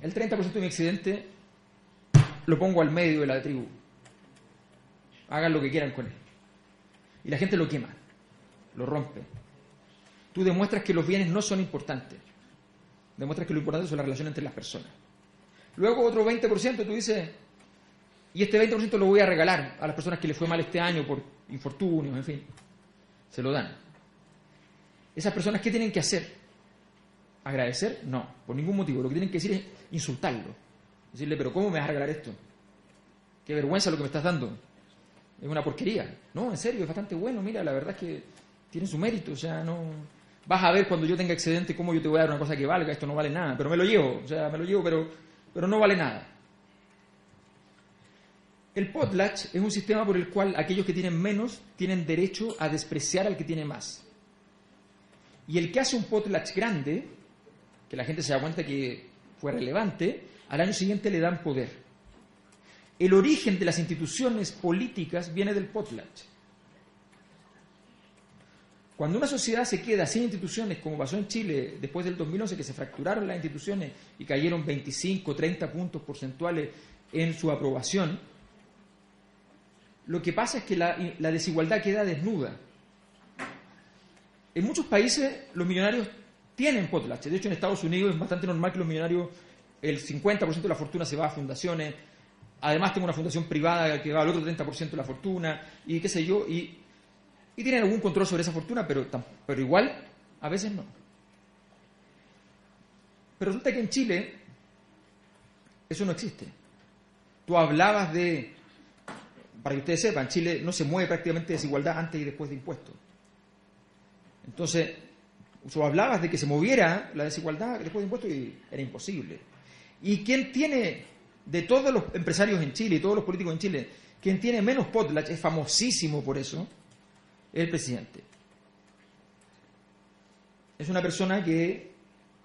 el 30% de mi excedente lo pongo al medio de la tribu. Hagan lo que quieran con él. Y la gente lo quema, lo rompe. Tú demuestras que los bienes no son importantes. Demuestras que lo importante son las relaciones entre las personas. Luego otro 20% tú dices, y este 20% lo voy a regalar a las personas que les fue mal este año por infortunios, en fin. Se lo dan. Esas personas, ¿qué tienen que hacer? ¿Agradecer? No, por ningún motivo. Lo que tienen que decir es insultarlo. Decirle, pero ¿cómo me vas a regalar esto? Qué vergüenza lo que me estás dando. Es una porquería. No, en serio, es bastante bueno. Mira, la verdad es que tiene su mérito. O sea, no. Vas a ver cuando yo tenga excedente cómo yo te voy a dar una cosa que valga. Esto no vale nada. Pero me lo llevo. O sea, me lo llevo, pero, pero no vale nada. El potlatch es un sistema por el cual aquellos que tienen menos tienen derecho a despreciar al que tiene más. Y el que hace un potlatch grande, que la gente se da cuenta que fue relevante, al año siguiente le dan poder. El origen de las instituciones políticas viene del potlatch. Cuando una sociedad se queda sin instituciones, como pasó en Chile después del 2011, que se fracturaron las instituciones y cayeron 25, 30 puntos porcentuales en su aprobación, lo que pasa es que la, desigualdad queda desnuda. En muchos países los millonarios tienen potlatch. De hecho, en Estados Unidos es bastante normal que los millonarios el 50% de la fortuna se va a fundaciones, además tengo una fundación privada que va al otro 30% de la fortuna, y qué sé yo, y, y tienen algún control sobre esa fortuna, pero, pero igual a veces no. Pero resulta que en Chile eso no existe. Tú hablabas de, para que ustedes sepan, Chile no se mueve prácticamente desigualdad antes y después de impuestos. Entonces, tú hablabas de que se moviera la desigualdad después de impuestos y era imposible. ¿Y quién tiene, de todos los empresarios en Chile y todos los políticos en Chile, quien tiene menos potlatch, es famosísimo por eso, es el presidente. Es una persona que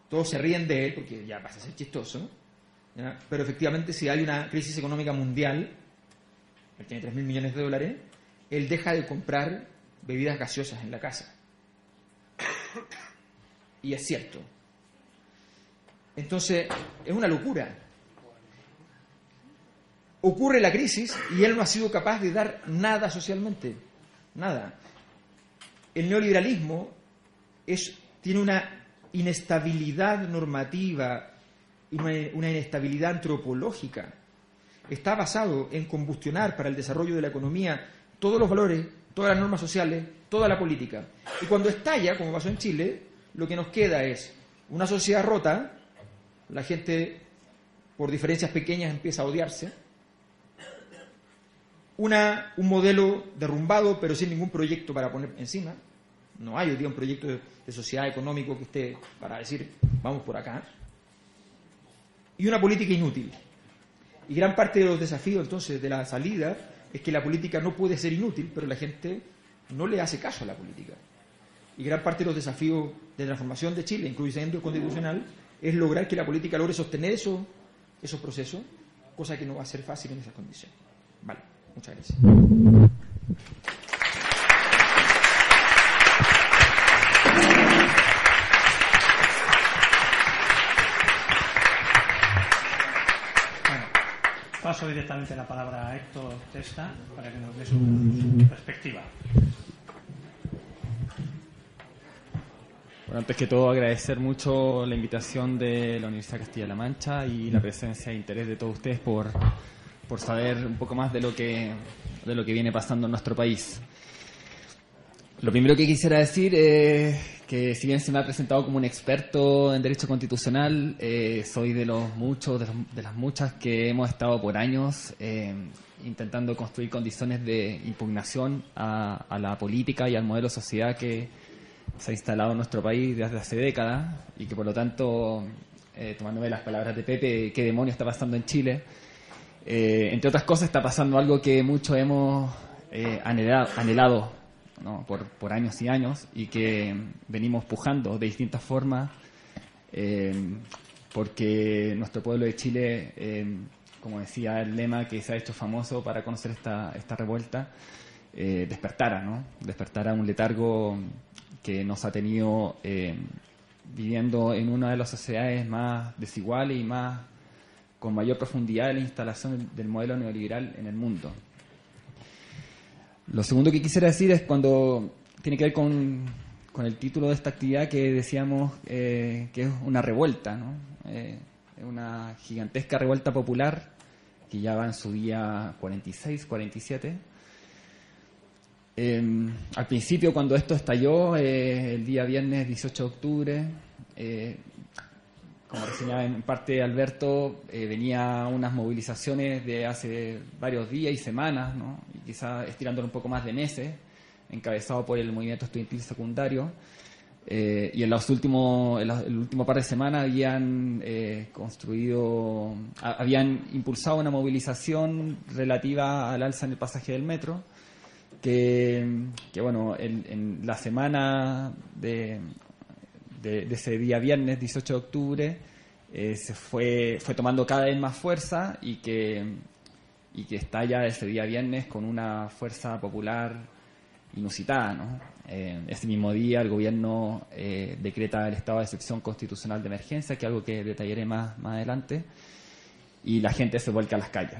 todos se ríen de él porque ya pasa a ser chistoso, pero efectivamente si hay una crisis económica mundial, él tiene 3.000 millones de dólares, él deja de comprar bebidas gaseosas en la casa. Y es cierto. Entonces, es una locura. Ocurre la crisis y él no ha sido capaz de dar nada socialmente. Nada. El neoliberalismo es, tiene una inestabilidad normativa y una, inestabilidad antropológica. Está basado en combustionar para el desarrollo de la economía todos los valores, todas las normas sociales, toda la política. Y cuando estalla, como pasó en Chile, lo que nos queda es una sociedad rota, la gente por diferencias pequeñas empieza a odiarse, una, un modelo derrumbado pero sin ningún proyecto para poner encima, no hay hoy día un proyecto de, sociedad económico que esté para decir, vamos por acá. Y una política inútil. Y gran parte de los desafíos entonces de la salida es que la política no puede ser inútil, pero la gente no le hace caso a la política. Y gran parte de los desafíos de transformación de Chile, incluyendo el constitucional, es lograr que la política logre sostener eso, esos procesos, cosa que no va a ser fácil en esas condiciones. Vale, muchas gracias. Paso directamente la palabra a Héctor Testa para que nos dé su, perspectiva. Bueno, antes que todo agradecer mucho la invitación de la Universidad Castilla-La Mancha y la presencia e interés de todos ustedes por, por saber un poco más de lo que de lo que viene pasando en nuestro país. Lo primero que quisiera decir es que si bien se me ha presentado como un experto en derecho constitucional, eh, soy de los muchos, de, las muchas que hemos estado por años eh, intentando construir condiciones de impugnación a, la política y al modelo de sociedad que se ha instalado en nuestro país desde hace décadas y que por lo tanto, eh, tomándome las palabras de Pepe, ¿qué demonio está pasando en Chile? entre otras cosas está pasando algo que muchos hemos anhelado, anhelado por, años y años y que venimos pujando de distintas formas eh, porque nuestro pueblo de Chile, eh, como decía el lema que se ha hecho famoso para conocer esta, esta revuelta, eh, despertara, ¿no? despertara un letargo que nos ha tenido viviendo en una de las sociedades más desiguales y más con mayor profundidad de la instalación del modelo neoliberal en el mundo. Lo segundo que quisiera decir es cuando tiene que ver con, el título de esta actividad que decíamos eh, que es una revuelta, ¿no? Eh, una gigantesca revuelta popular que ya va en su día 46, 47. Em, al principio, cuando esto estalló, eh, el día viernes 18 de octubre, como reseñaba en parte Alberto, eh, venía unas movilizaciones de hace varios días y semanas, ¿no? y quizás estirándolo un poco más de meses, encabezado por el movimiento estudiantil secundario. Eh, y en los últimos, el último par de semanas habían eh, construido, habían impulsado una movilización relativa al alza en el pasaje del metro, que, que bueno, en la semana de, de, ese día viernes 18 de octubre eh, se fue, fue tomando cada vez más fuerza y que, y que estalla ese día viernes con una fuerza popular inusitada. ¿no? Eh, ese mismo día el gobierno eh, decreta el estado de excepción constitucional de emergencia, que es algo que detallaré más, más adelante, y la gente se vuelca a las calles.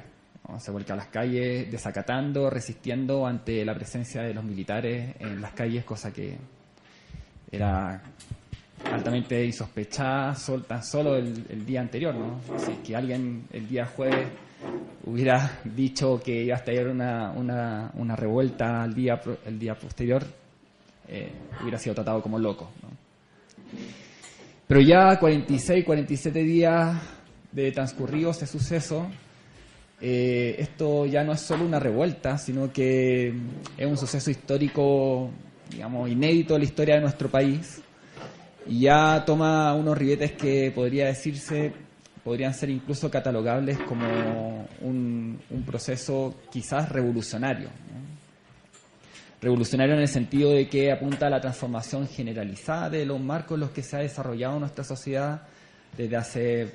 Se vuelca a las calles desacatando, resistiendo ante la presencia de los militares en las calles, cosa que era altamente insospechada tan solo el, día anterior, ¿no? Si que alguien el día jueves hubiera dicho que iba a estallar una, una, una revuelta el día, el día posterior, eh, hubiera sido tratado como loco. Pero ya 46, 47 días de transcurrido este suceso, eh, esto ya no es solo una revuelta, sino que es un suceso histórico, digamos, inédito en la historia de nuestro país. Y ya toma unos ribetes que podría decirse, podrían ser incluso catalogables como un, proceso quizás revolucionario. Revolucionario en el sentido de que apunta a la transformación generalizada de los marcos en los que se ha desarrollado nuestra sociedad desde hace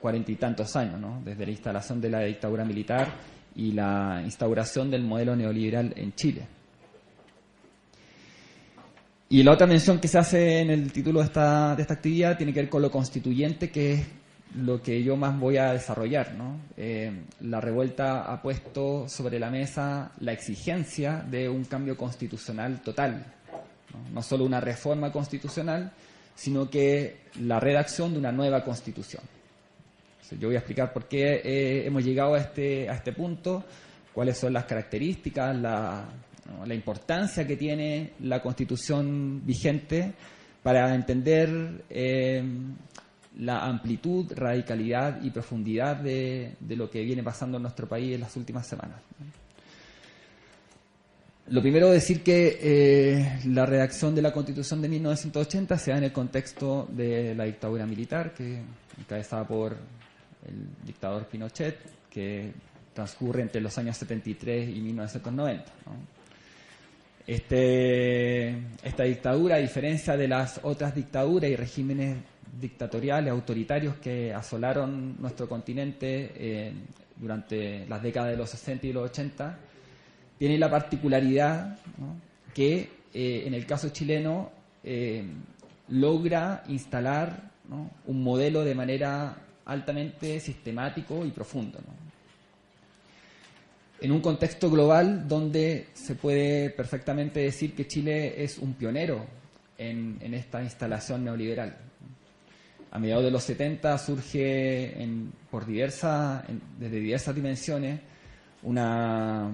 cuarenta y tantos años, ¿no? desde la instalación de la dictadura militar y la instauración del modelo neoliberal en Chile. Y la otra mención que se hace en el título de esta, de esta actividad tiene que ver con lo constituyente, que es lo que yo más voy a desarrollar. Eh, la revuelta ha puesto sobre la mesa la exigencia de un cambio constitucional total, no, no solo una reforma constitucional, sino que la redacción de una nueva constitución. Yo voy a explicar por qué eh, hemos llegado a este, a este punto, cuáles son las características, la, importancia que tiene la constitución vigente para entender eh, la amplitud, radicalidad y profundidad de, lo que viene pasando en nuestro país en las últimas semanas. Lo primero decir que eh, la redacción de la Constitución de 1980 se da en el contexto de la dictadura militar, que encabezada por el dictador Pinochet, que transcurre entre los años 73 y 1990. Este, esta dictadura, a diferencia de las otras dictaduras y regímenes dictatoriales, autoritarios que asolaron nuestro continente eh, durante las décadas de los 60 y los 80, tiene la particularidad que eh, en el caso chileno eh, logra instalar un modelo de manera altamente sistemático y profundo. En un contexto global donde se puede perfectamente decir que Chile es un pionero en, esta instalación neoliberal. A mediados de los 70 surge por diversas, desde diversas dimensiones una,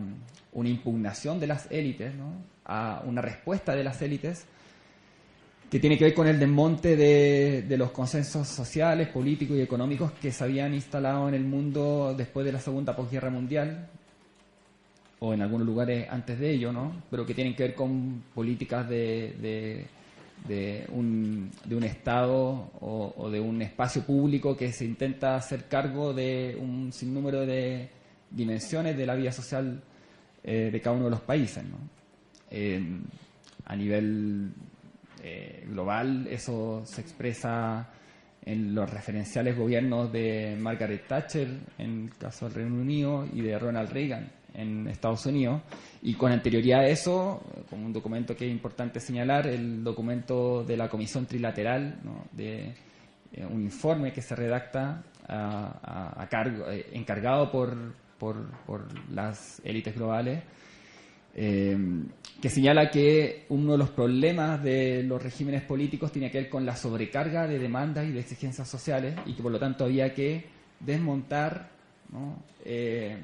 una impugnación de las élites, a una respuesta de las élites que tiene que ver con el desmonte de, los consensos sociales, políticos y económicos que se habían instalado en el mundo después de la Segunda Posguerra Mundial, o en algunos lugares antes de ello, ¿no? pero que tienen que ver con políticas de, un, de Estado o, de un espacio público que se intenta hacer cargo de un sinnúmero de dimensiones de la vida social eh, de cada uno de los países. ¿no? a nivel eh, global, eso se expresa en los referenciales gobiernos de Margaret Thatcher en el caso del Reino Unido y de Ronald Reagan en Estados Unidos. Y con anterioridad a eso, como un documento que es importante señalar, el documento de la Comisión Trilateral, de eh, un informe que se redacta a, cargo, eh, encargado por, por, por las élites globales eh, que señala que uno de los problemas de los regímenes políticos tiene que ver con la sobrecarga de demandas y de exigencias sociales y que por lo tanto había que desmontar eh,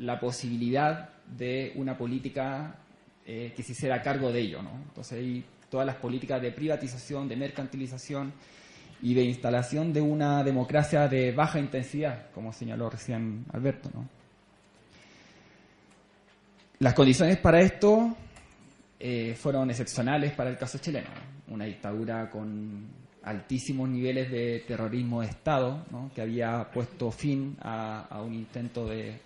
la posibilidad de una política eh, que se hiciera cargo de ello. ¿no? Entonces hay todas las políticas de privatización, de mercantilización y de instalación de una democracia de baja intensidad, como señaló recién Alberto. ¿no? Las condiciones para esto eh, fueron excepcionales para el caso chileno. Una dictadura con altísimos niveles de terrorismo de Estado, que había puesto fin a, un intento de,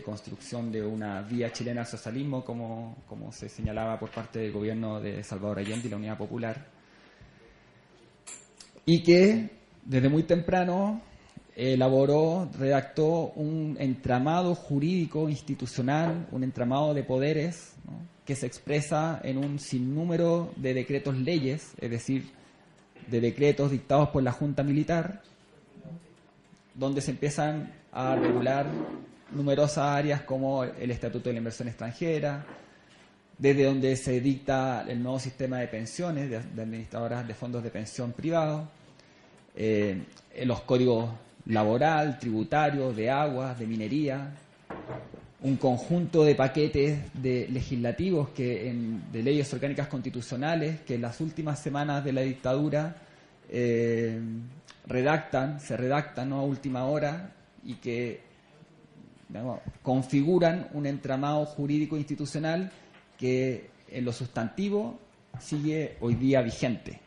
construcción de una vía chilena al socialismo, como, como se señalaba por parte del gobierno de Salvador Allende y la Unidad Popular. Y que desde muy temprano elaboró, redactó un entramado jurídico institucional, un entramado de poderes que se expresa en un sinnúmero de decretos leyes, es decir, de decretos dictados por la Junta Militar, donde se empiezan a regular numerosas áreas como el Estatuto de la Inversión Extranjera, desde donde se dicta el nuevo sistema de pensiones de, administradoras de fondos de pensión privados, eh, los códigos laboral, tributario, de agua, de minería, un conjunto de paquetes de legislativos que de leyes orgánicas constitucionales que en las últimas semanas de la dictadura eh, redactan, se redactan a última hora y que configuran un entramado jurídico institucional que en lo sustantivo sigue hoy día vigente.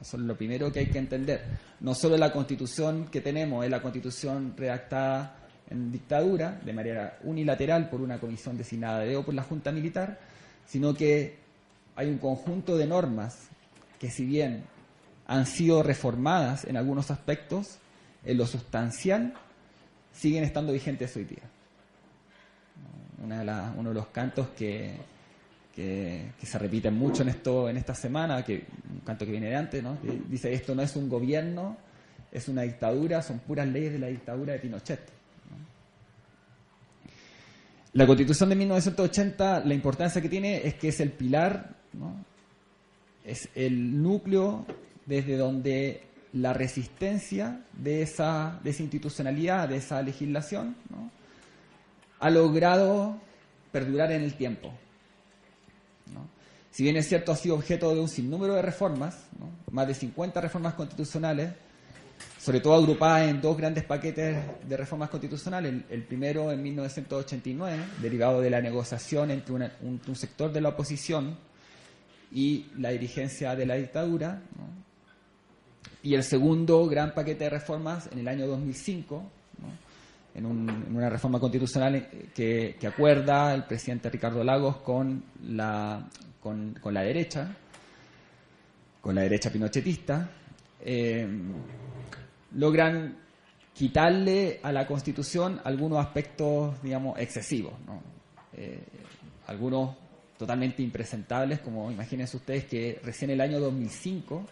Eso es lo primero que hay que entender. No solo la constitución que tenemos es la constitución redactada en dictadura, de manera unilateral por una comisión designada de o por la Junta Militar, sino que hay un conjunto de normas que si bien han sido reformadas en algunos aspectos, en lo sustancial siguen estando vigentes hoy día. uno de los cantos que, se repiten mucho en esta semana, que un canto que viene de antes, dice esto no es un gobierno, es una dictadura, son puras leyes de la dictadura de Pinochet. La Constitución de 1980, la importancia que tiene es que es el pilar, es el núcleo desde donde la resistencia de esa, de esa institucionalidad, de esa legislación, ha logrado perdurar en el tiempo. Si bien es cierto, ha sido objeto de un sinnúmero de reformas, más de 50 reformas constitucionales, sobre todo agrupadas en dos grandes paquetes de reformas constitucionales. El, primero en 1989, derivado de la negociación entre un, sector de la oposición y la dirigencia de la dictadura, y el segundo gran paquete de reformas en el año 2005, en, una reforma constitucional que, acuerda el presidente Ricardo Lagos con la, con, la derecha, con la derecha pinochetista, eh, logran quitarle a la Constitución algunos aspectos, digamos, excesivos, eh, algunos totalmente impresentables, como imagínense ustedes que recién en el año 2005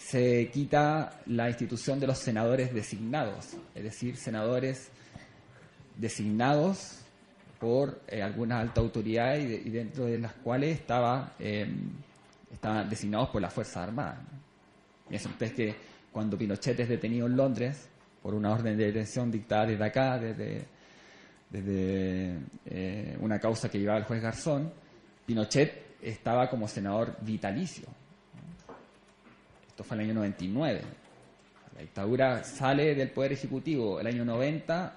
se quita la institución de los senadores designados, es decir, senadores designados por eh, algunas alta autoridad y, dentro de las cuales estaba, eh, estaban designados por las Fuerzas Armadas. Piensen ustedes que cuando Pinochet es detenido en Londres por una orden de detención dictada desde acá, desde, desde eh, una causa que llevaba el juez Garzón, Pinochet estaba como senador vitalicio. Esto fue en el año 99. La dictadura sale del Poder Ejecutivo el año 90,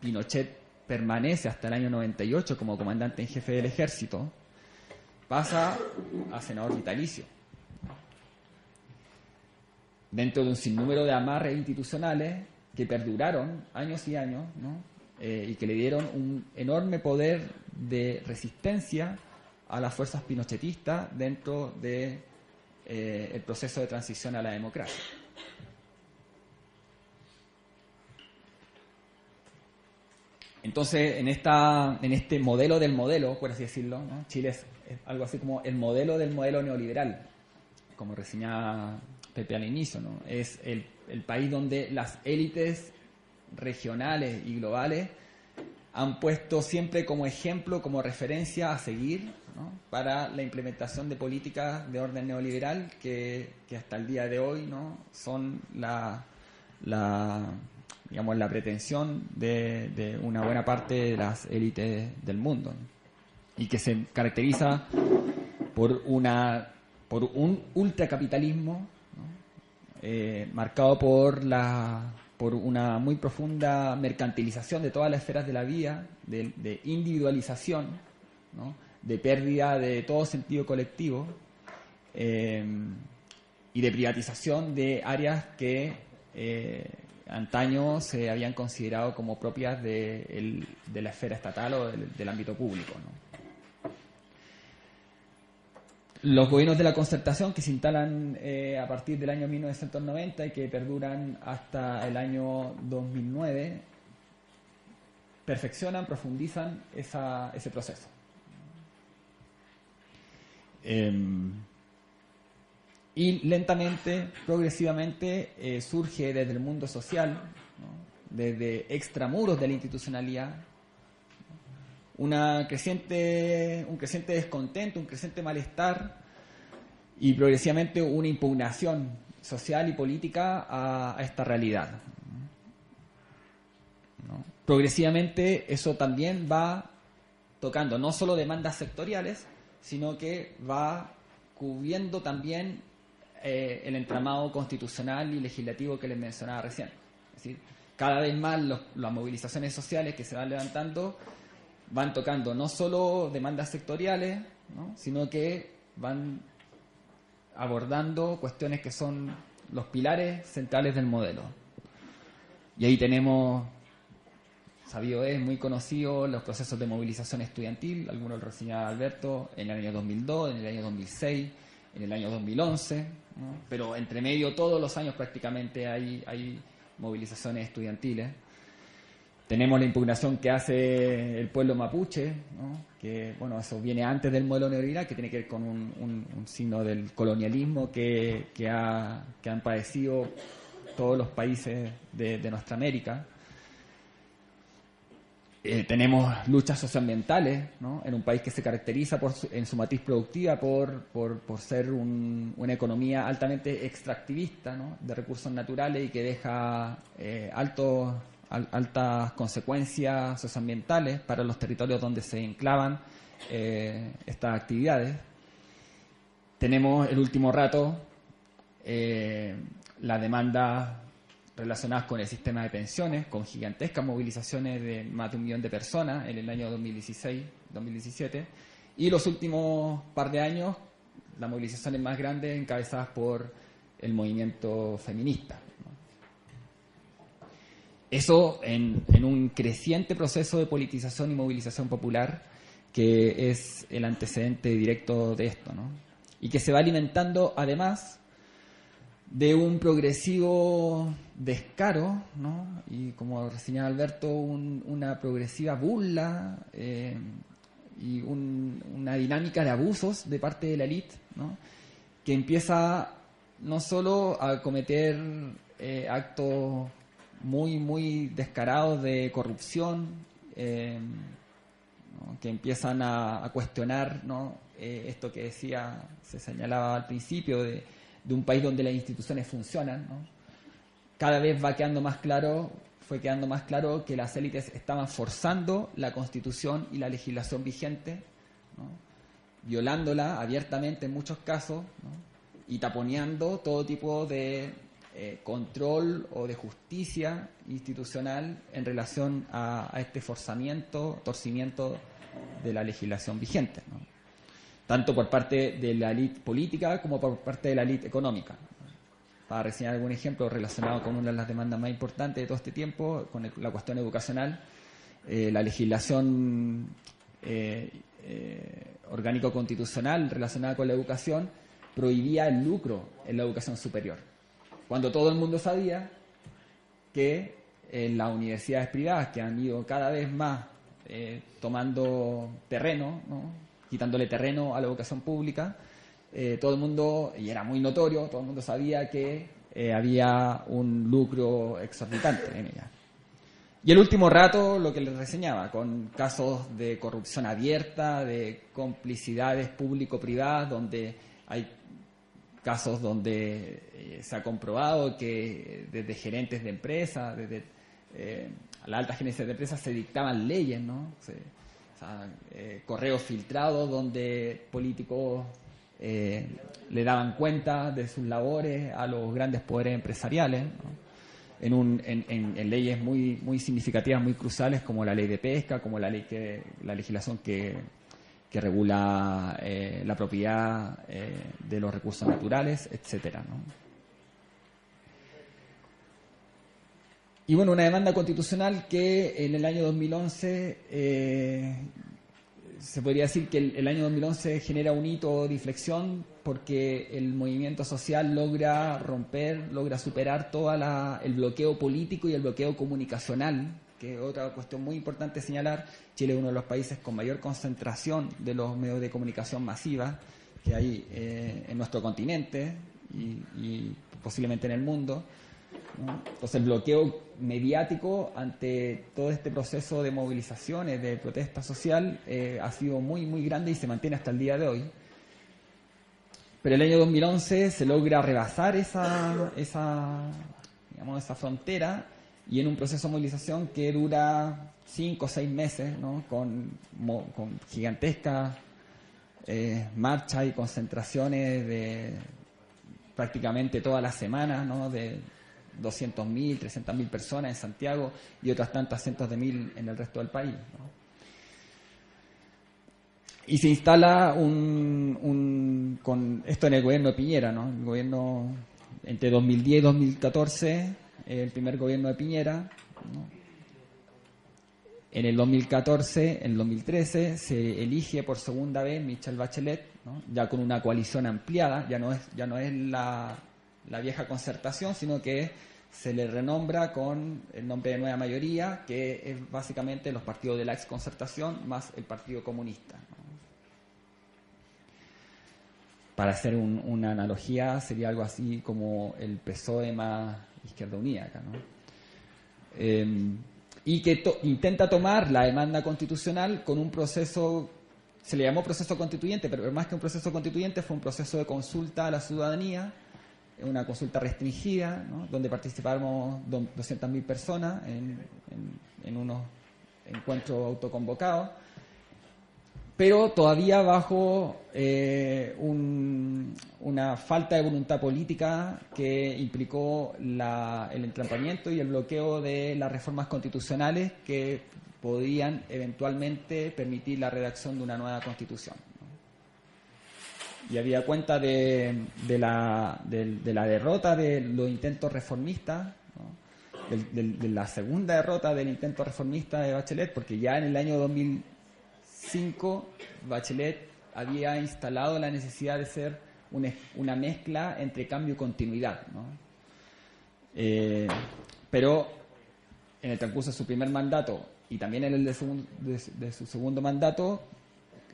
Pinochet permanece hasta el año 98 como comandante en jefe del ejército, pasa a senador vitalicio. Dentro de un sinnúmero de amarres institucionales que perduraron años y años eh, y que le dieron un enorme poder de resistencia a las fuerzas pinochetistas dentro de, eh, proceso de transición a la democracia. Entonces, en, esta, en este modelo del modelo, por así decirlo, Chile es, algo así como el modelo del modelo neoliberal, como reseñaba Pepe al inicio, ¿no? es el, país donde las élites regionales y globales han puesto siempre como ejemplo, como referencia a seguir para la implementación de políticas de orden neoliberal que, hasta el día de hoy ¿no? son la, la digamos, la pretensión de, una buena parte de las élites del mundo y que se caracteriza por una por un ultracapitalismo eh, marcado por la por una muy profunda mercantilización de todas las esferas de la vida, de, individualización, de pérdida de todo sentido colectivo eh, y de privatización de áreas que eh, antaño se habían considerado como propias de, la esfera estatal o del, ámbito público. Los gobiernos de la concertación que se instalan eh, a partir del año 1990 y que perduran hasta el año 2009 perfeccionan, profundizan ese proceso. Em, y lentamente, progresivamente, eh, surge desde el mundo social, desde extramuros de la institucionalidad, una un creciente descontento, un creciente malestar y progresivamente una impugnación social y política a, esta realidad. Progresivamente eso también va tocando no solo demandas sectoriales, sino que va cubriendo también eh, el entramado constitucional y legislativo que les mencionaba recién. Es decir, cada vez más las movilizaciones sociales que se van levantando van tocando no solo demandas sectoriales, sino que van abordando cuestiones que son los pilares centrales del modelo. Y ahí tenemos, sabido es, muy conocido, los procesos de movilización estudiantil, algunos lo reseñaba Alberto, en el año 2002, en el año 2006, en el año 2011, pero entre medio todos los años prácticamente hay, movilizaciones estudiantiles. Tenemos la impugnación que hace el pueblo mapuche, que bueno, eso viene antes del modelo neoliberal, que tiene que ver con un, signo del colonialismo que, ha, que, han padecido todos los países de, nuestra América. Eh, tenemos luchas socioambientales en un país que se caracteriza por en su matiz productiva por, por, ser una economía altamente extractivista de recursos naturales y que deja eh, altos altas consecuencias socioambientales para los territorios donde se enclavan eh, estas actividades. Tenemos el último rato las demandas relacionadas con el sistema de pensiones, con gigantescas movilizaciones de más de un millón de personas en el año 2016-2017, y los últimos par de años las movilizaciones más grandes encabezadas por el movimiento feminista. Eso en, un creciente proceso de politización y movilización popular que es el antecedente directo de esto, ¿no? Y que se va alimentando además de un progresivo descaro, ¿no? Y como reseñaba Alberto, una progresiva burla eh, y una dinámica de abusos de parte de la élite, ¿no? Que empieza no solo a cometer eh, actos muy, muy descarados de corrupción, eh, que empiezan a, cuestionar ¿no? Esto que decía, se señalaba al principio, de, un país donde las instituciones funcionan. Cada vez va quedando más claro, fue quedando más claro que las élites estaban forzando la constitución y la legislación vigente, violándola abiertamente en muchos casos y taponeando todo tipo de eh, control o de justicia institucional en relación a, este forzamiento, torcimiento de la legislación vigente, tanto por parte de la élite política como por parte de la élite económica. Para reseñar algún ejemplo relacionado con una de las demandas más importantes de todo este tiempo, con la cuestión educacional, eh, la legislación eh, orgánico-constitucional relacionada con la educación prohibía el lucro en la educación superior cuando todo el mundo sabía que en las universidades privadas, que han ido cada vez más eh, tomando terreno, quitándole terreno a la educación pública, eh, todo el mundo, y era muy notorio, todo el mundo sabía que eh, había un lucro exorbitante en ella. Y el último rato, lo que les reseñaba, con casos de corrupción abierta, de complicidades público-privadas, donde hay casos donde eh, se ha comprobado que desde gerentes de empresas, desde eh, las altas gerencias de empresas se dictaban leyes, ¿no? Eh, correos filtrados donde políticos le daban cuenta de sus labores a los grandes poderes empresariales, en, un, en, en, leyes muy, significativas, muy cruciales, como la ley de pesca, como la ley que, la legislación que que regula eh, la propiedad eh, de los recursos naturales, etcétera. Y bueno, una demanda constitucional que en el año 2011 eh, se podría decir que el, año 2011 genera un hito de inflexión porque el movimiento social logra romper, logra superar todo el bloqueo político y el bloqueo comunicacional que otra cuestión muy importante señalar, Chile es uno de los países con mayor concentración de los medios de comunicación masiva que hay eh, en nuestro continente y, posiblemente en el mundo. Entonces el bloqueo mediático ante todo este proceso de movilizaciones, de protesta social, eh, ha sido muy, muy grande y se mantiene hasta el día de hoy. Pero el año 2011 se logra rebasar esa, esa, digamos, esa frontera y en un proceso de movilización que dura cinco o seis meses, ¿no? con, con gigantescas eh, marchas y concentraciones de prácticamente todas las semanas, ¿no? de 200.000, 300.000 personas en Santiago y otras tantas cientos de mil en el resto del país. Y se instala un, con esto en el gobierno de Piñera, ¿no? el gobierno entre 2010 y 2014, el primer gobierno de Piñera. En el 2014, en el 2013, se elige por segunda vez Michelle Bachelet, ya con una coalición ampliada, ya no es, ya no es la, la vieja concertación, sino que se le renombra con el nombre de nueva mayoría, que es básicamente los partidos de la ex concertación más el Partido Comunista. Para hacer una analogía, sería algo así como el PSOE más Izquierda Unida em, y que intenta tomar la demanda constitucional con un proceso, se le llamó proceso constituyente, pero más que un proceso constituyente fue un proceso de consulta a la ciudadanía, una consulta restringida, donde participamos 200.000 personas en, unos encuentros autoconvocados, pero todavía bajo eh, una falta de voluntad política que implicó el entrampamiento y el bloqueo de las reformas constitucionales que podían eventualmente permitir la redacción de una nueva constitución y había cuenta de, de, la, de, la, derrota de los intentos reformistas, de, la segunda derrota del intento reformista de Bachelet, porque ya en el año 2005 Bachelet había instalado la necesidad de ser una, una mezcla entre cambio y continuidad. Eh, pero en el transcurso de su primer mandato y también en el de su, de su segundo mandato,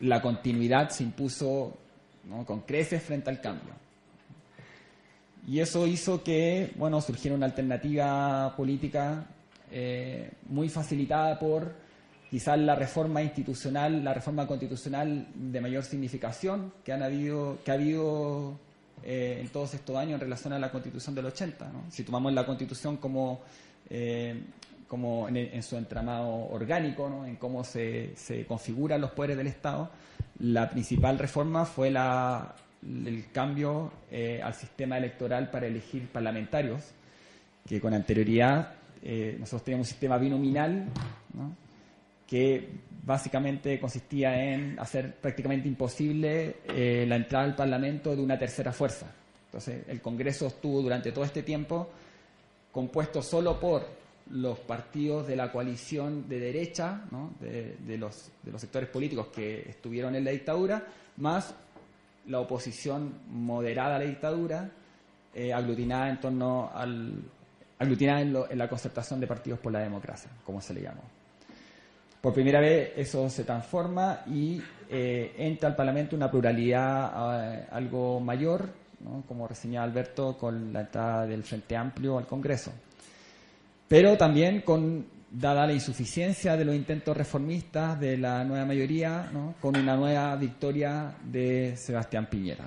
la continuidad se impuso con creces frente al cambio. Y eso hizo que bueno, surgiera una alternativa política eh, muy facilitada por quizás la reforma institucional, la reforma constitucional de mayor significación que, han habido, que ha habido eh, en todos estos años en relación a la constitución del 80. Si tomamos la constitución como, eh, como en, su entramado orgánico, en cómo se, se configuran los poderes del Estado, la principal reforma fue la, el cambio eh, al sistema electoral para elegir parlamentarios, que con anterioridad eh, nosotros teníamos un sistema binominal, que básicamente consistía en hacer prácticamente imposible eh, la entrada al Parlamento de una tercera fuerza. Entonces, el Congreso estuvo durante todo este tiempo compuesto solo por los partidos de la coalición de derecha, de, los, de, los, sectores políticos que estuvieron en la dictadura, más la oposición moderada a la dictadura, eh, aglutinada en torno al aglutinada en, la concertación de partidos por la democracia, como se le llamó. Por primera vez eso se transforma y eh, entra al Parlamento una pluralidad eh, algo mayor, como reseñaba Alberto, con la entrada del Frente Amplio al Congreso pero también con, dada la insuficiencia de los intentos reformistas de la nueva mayoría, con una nueva victoria de Sebastián Piñera.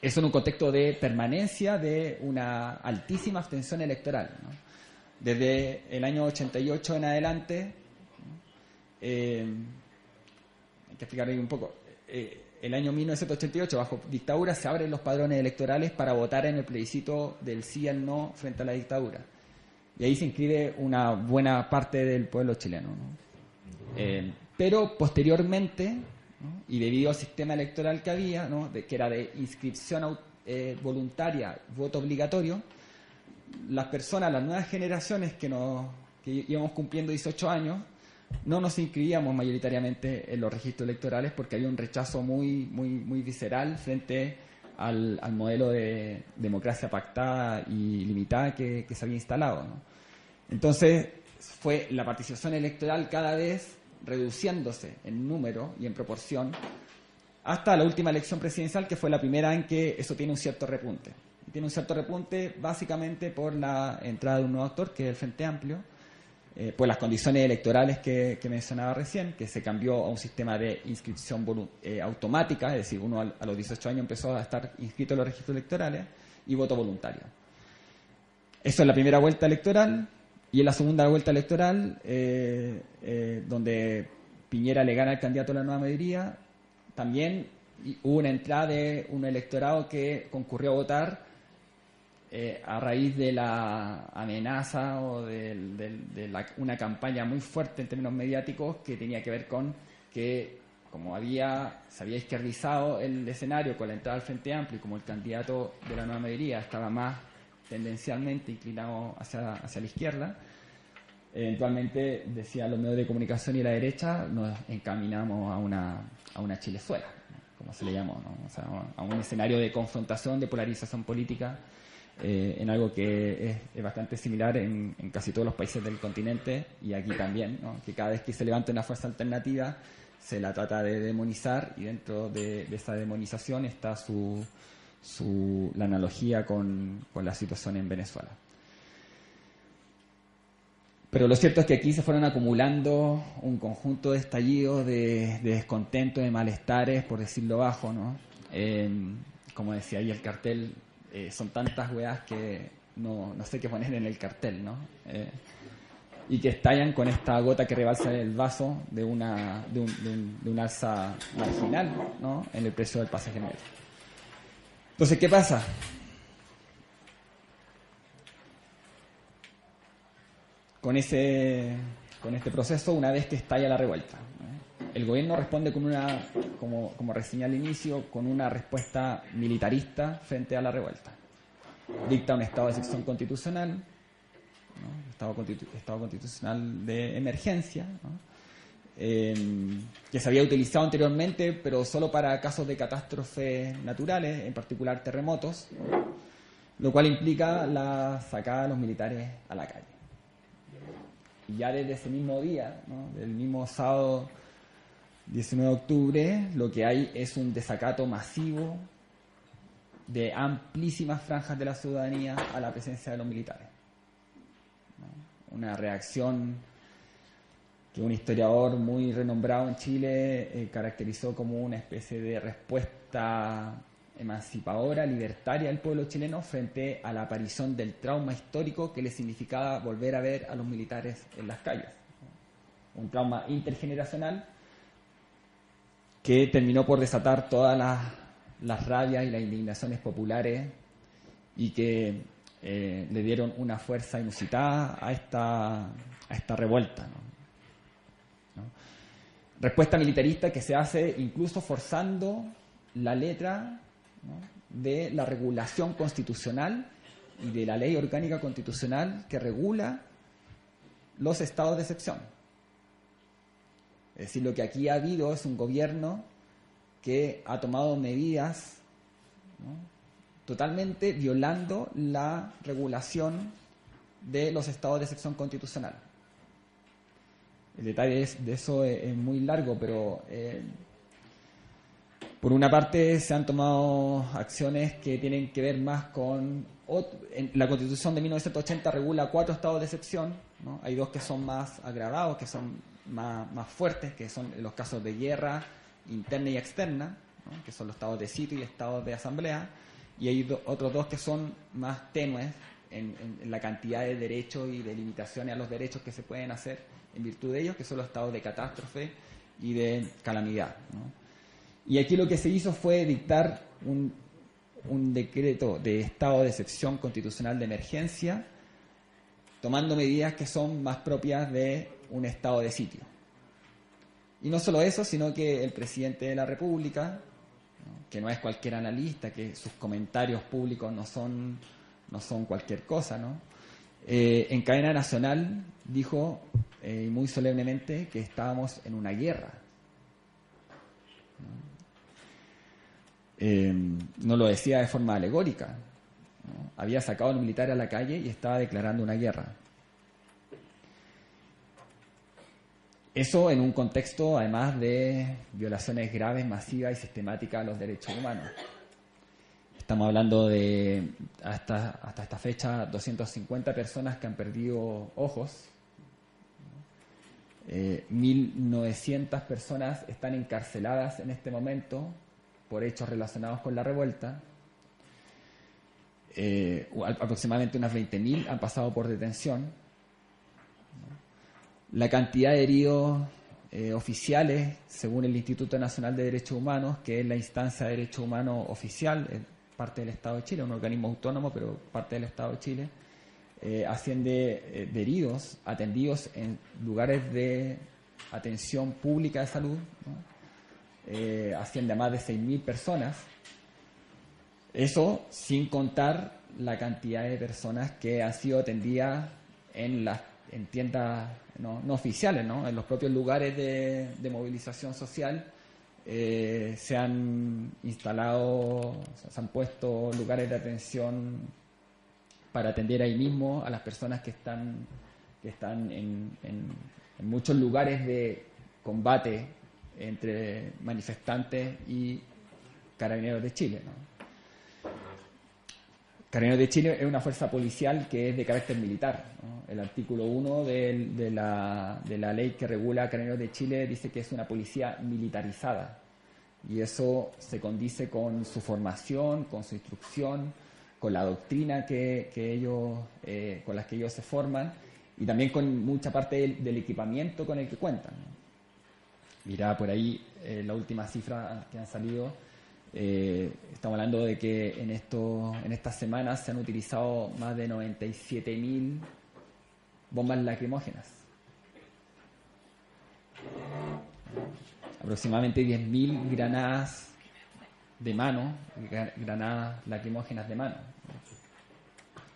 Eso en un contexto de permanencia de una altísima abstención electoral. Desde el año 88 en adelante, eh, hay que explicar ahí un poco, eh, el año 1988, bajo dictadura, se abren los padrones electorales para votar en el plebiscito del sí al no frente a la dictadura y ahí se inscribe una buena parte del pueblo chileno. Eh, pero posteriormente, y debido al sistema electoral que había, que era de inscripción eh, voluntaria, voto obligatorio, las personas, las nuevas generaciones que, nos, que íbamos cumpliendo 18 años, no nos inscribíamos mayoritariamente en los registros electorales porque había un rechazo muy, muy, muy visceral frente al, modelo de democracia pactada y limitada que, que se había instalado. Entonces fue la participación electoral cada vez reduciéndose en número y en proporción hasta la última elección presidencial, que fue la primera en que eso tiene un cierto repunte. tiene un cierto repunte básicamente por la entrada de un nuevo actor, que es el Frente Amplio, eh, por las condiciones electorales que, mencionaba recién, que se cambió a un sistema de inscripción eh, automática, es decir, uno a, los 18 años empezó a estar inscrito en los registros electorales, y voto voluntario. Eso es la primera vuelta electoral, y en la segunda vuelta electoral, eh, donde Piñera le gana al candidato a la nueva mayoría, también hubo una entrada de un electorado que concurrió a votar eh, a raíz de la amenaza o de, una campaña muy fuerte en términos mediáticos que tenía que ver con que como había, se había izquierdizado el escenario con la entrada al Frente Amplio y como el candidato de la nueva mayoría estaba más tendencialmente inclinado hacia, la izquierda, eventualmente, decía los medios de comunicación y la derecha, nos encaminamos a una, a una Chilezuela, como se le llamó, a un escenario de confrontación, de polarización política eh, en algo que es, bastante similar en, casi todos los países del continente y aquí también, que cada vez que se levanta una fuerza alternativa se la trata de demonizar y dentro de, esa demonización está su, su, la analogía con, con la situación en Venezuela. Pero lo cierto es que aquí se fueron acumulando un conjunto de estallidos, de, descontento, de malestares, por decirlo bajo, ¿no? Eh, como decía ahí el cartel, eh, son tantas weas que no, sé qué poner en el cartel, ¿no? Eh, y que estallan con esta gota que rebalsa el vaso de una, de un, de un, alza marginal, ¿no? En el precio del pasaje medio. Entonces, ¿qué pasa? Con ese, con este proceso, una vez que estalla la revuelta, el gobierno responde con una, como, como reseñé al inicio, con una respuesta militarista frente a la revuelta. Dicta un estado de excepción constitucional, estado, constitucional de emergencia, eh, que se había utilizado anteriormente, pero solo para casos de catástrofes naturales, en particular terremotos, lo cual implica la sacada de los militares a la calle. Y ya desde ese mismo día, del mismo sábado 19 de octubre, lo que hay es un desacato masivo de amplísimas franjas de la ciudadanía a la presencia de los militares. Una reacción que un historiador muy renombrado en Chile eh, caracterizó como una especie de respuesta emancipadora, libertaria del pueblo chileno frente a la aparición del trauma histórico que le significaba volver a ver a los militares en las calles. Un trauma intergeneracional que terminó por desatar todas las, rabias y las indignaciones populares y que eh, le dieron una fuerza inusitada a esta, a esta revuelta. Respuesta militarista que se hace incluso forzando la letra de la regulación constitucional y de la ley orgánica constitucional que regula los estados de excepción. Es decir, lo que aquí ha habido es un gobierno que ha tomado medidas totalmente violando la regulación de los estados de excepción constitucional. El detalle de eso es, muy largo, pero eh, por una parte se han tomado acciones que tienen que ver más con... la constitución de 1980 regula cuatro estados de excepción, hay dos que son más agravados, que son más, fuertes, que son los casos de guerra interna y externa, que son los estados de sitio y estados de asamblea, y hay otros dos que son más tenues en, la cantidad de derechos y de limitaciones a los derechos que se pueden hacer en virtud de ellos, que son los estados de catástrofe y de calamidad. Y aquí lo que se hizo fue dictar un, un decreto de estado de excepción constitucional de emergencia, tomando medidas que son más propias de un estado de sitio. Y no solo eso, sino que el presidente de la República, que no es cualquier analista, que sus comentarios públicos no son, no son cualquier cosa, ¿no? Eh, en cadena nacional dijo eh, muy solemnemente que estábamos en una guerra. Eh, no lo decía de forma alegórica. Había sacado a los militares a la calle y estaba declarando una guerra. Eso en un contexto, además, de violaciones graves, masivas y sistemáticas a los derechos humanos. Estamos hablando de, hasta, hasta esta fecha, 250 personas que han perdido ojos. 1.900 eh, personas están encarceladas en este momento por hechos relacionados con la revuelta. Eh, aproximadamente unas 20.000 han pasado por detención. La cantidad de heridos eh, oficiales, según el Instituto Nacional de Derechos Humanos, que es la instancia de derechos humanos oficial, parte del Estado de Chile, un organismo autónomo, pero parte del Estado de Chile, eh, asciende eh, de heridos atendidos en lugares de atención pública de salud, eh, asciende a más de 6.000 personas. Eso sin contar la cantidad de personas que han sido atendidas en las en tiendas no, oficiales, ¿no? en los propios lugares de movilización social eh, se han instalado, se han puesto lugares de atención para atender ahí mismo a las personas que están, que están en, muchos lugares de combate entre manifestantes y carabineros de Chile. Carabineros de Chile es una fuerza policial que es de carácter militar. El artículo 1 de, la, ley que regula Carabineros de Chile dice que es una policía militarizada. Y eso se condice con su formación, con su instrucción, con la doctrina que, ellos, eh, con las que ellos se forman y también con mucha parte del, equipamiento con el que cuentan. Mira, por ahí eh, la última cifra que han salido eh, estamos hablando de que en, esto, en estas semanas se han utilizado más de 97.000 bombas lacrimógenas. Aproximadamente 10.000 granadas de mano, granadas lacrimógenas de mano.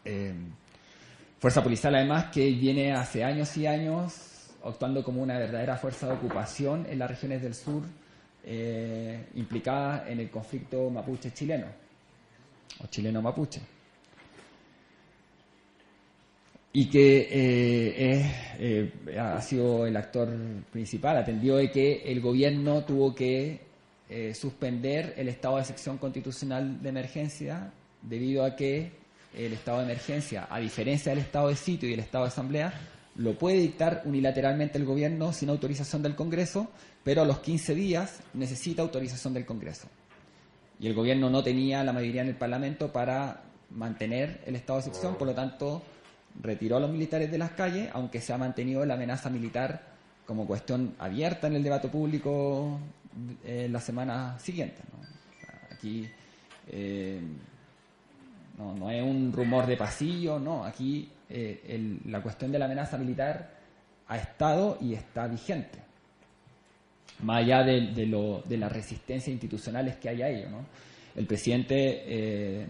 Eh, fuerza policial además que viene hace años y años actuando como una verdadera fuerza de ocupación en las regiones del sur eh, implicada en el conflicto mapuche chileno o chileno mapuche. Y que eh, eh, ha sido el actor principal, atendió de que el gobierno tuvo que suspender el estado de sección constitucional de emergencia debido a que el estado de emergencia, a diferencia del estado de sitio y el estado de asamblea, lo puede dictar unilateralmente el gobierno sin autorización del Congreso, pero a los 15 días necesita autorización del Congreso. Y el gobierno no tenía la mayoría en el Parlamento para mantener el estado de excepción, por lo tanto retiró a los militares de las calles, aunque se ha mantenido la amenaza militar como cuestión abierta en el debate público en la semana siguiente. Aquí eh, no, es un rumor de pasillo, no, aquí eh, la cuestión de la amenaza militar ha estado y está vigente, más allá de, lo, de las resistencias institucionales que hay a ello. El presidente eh,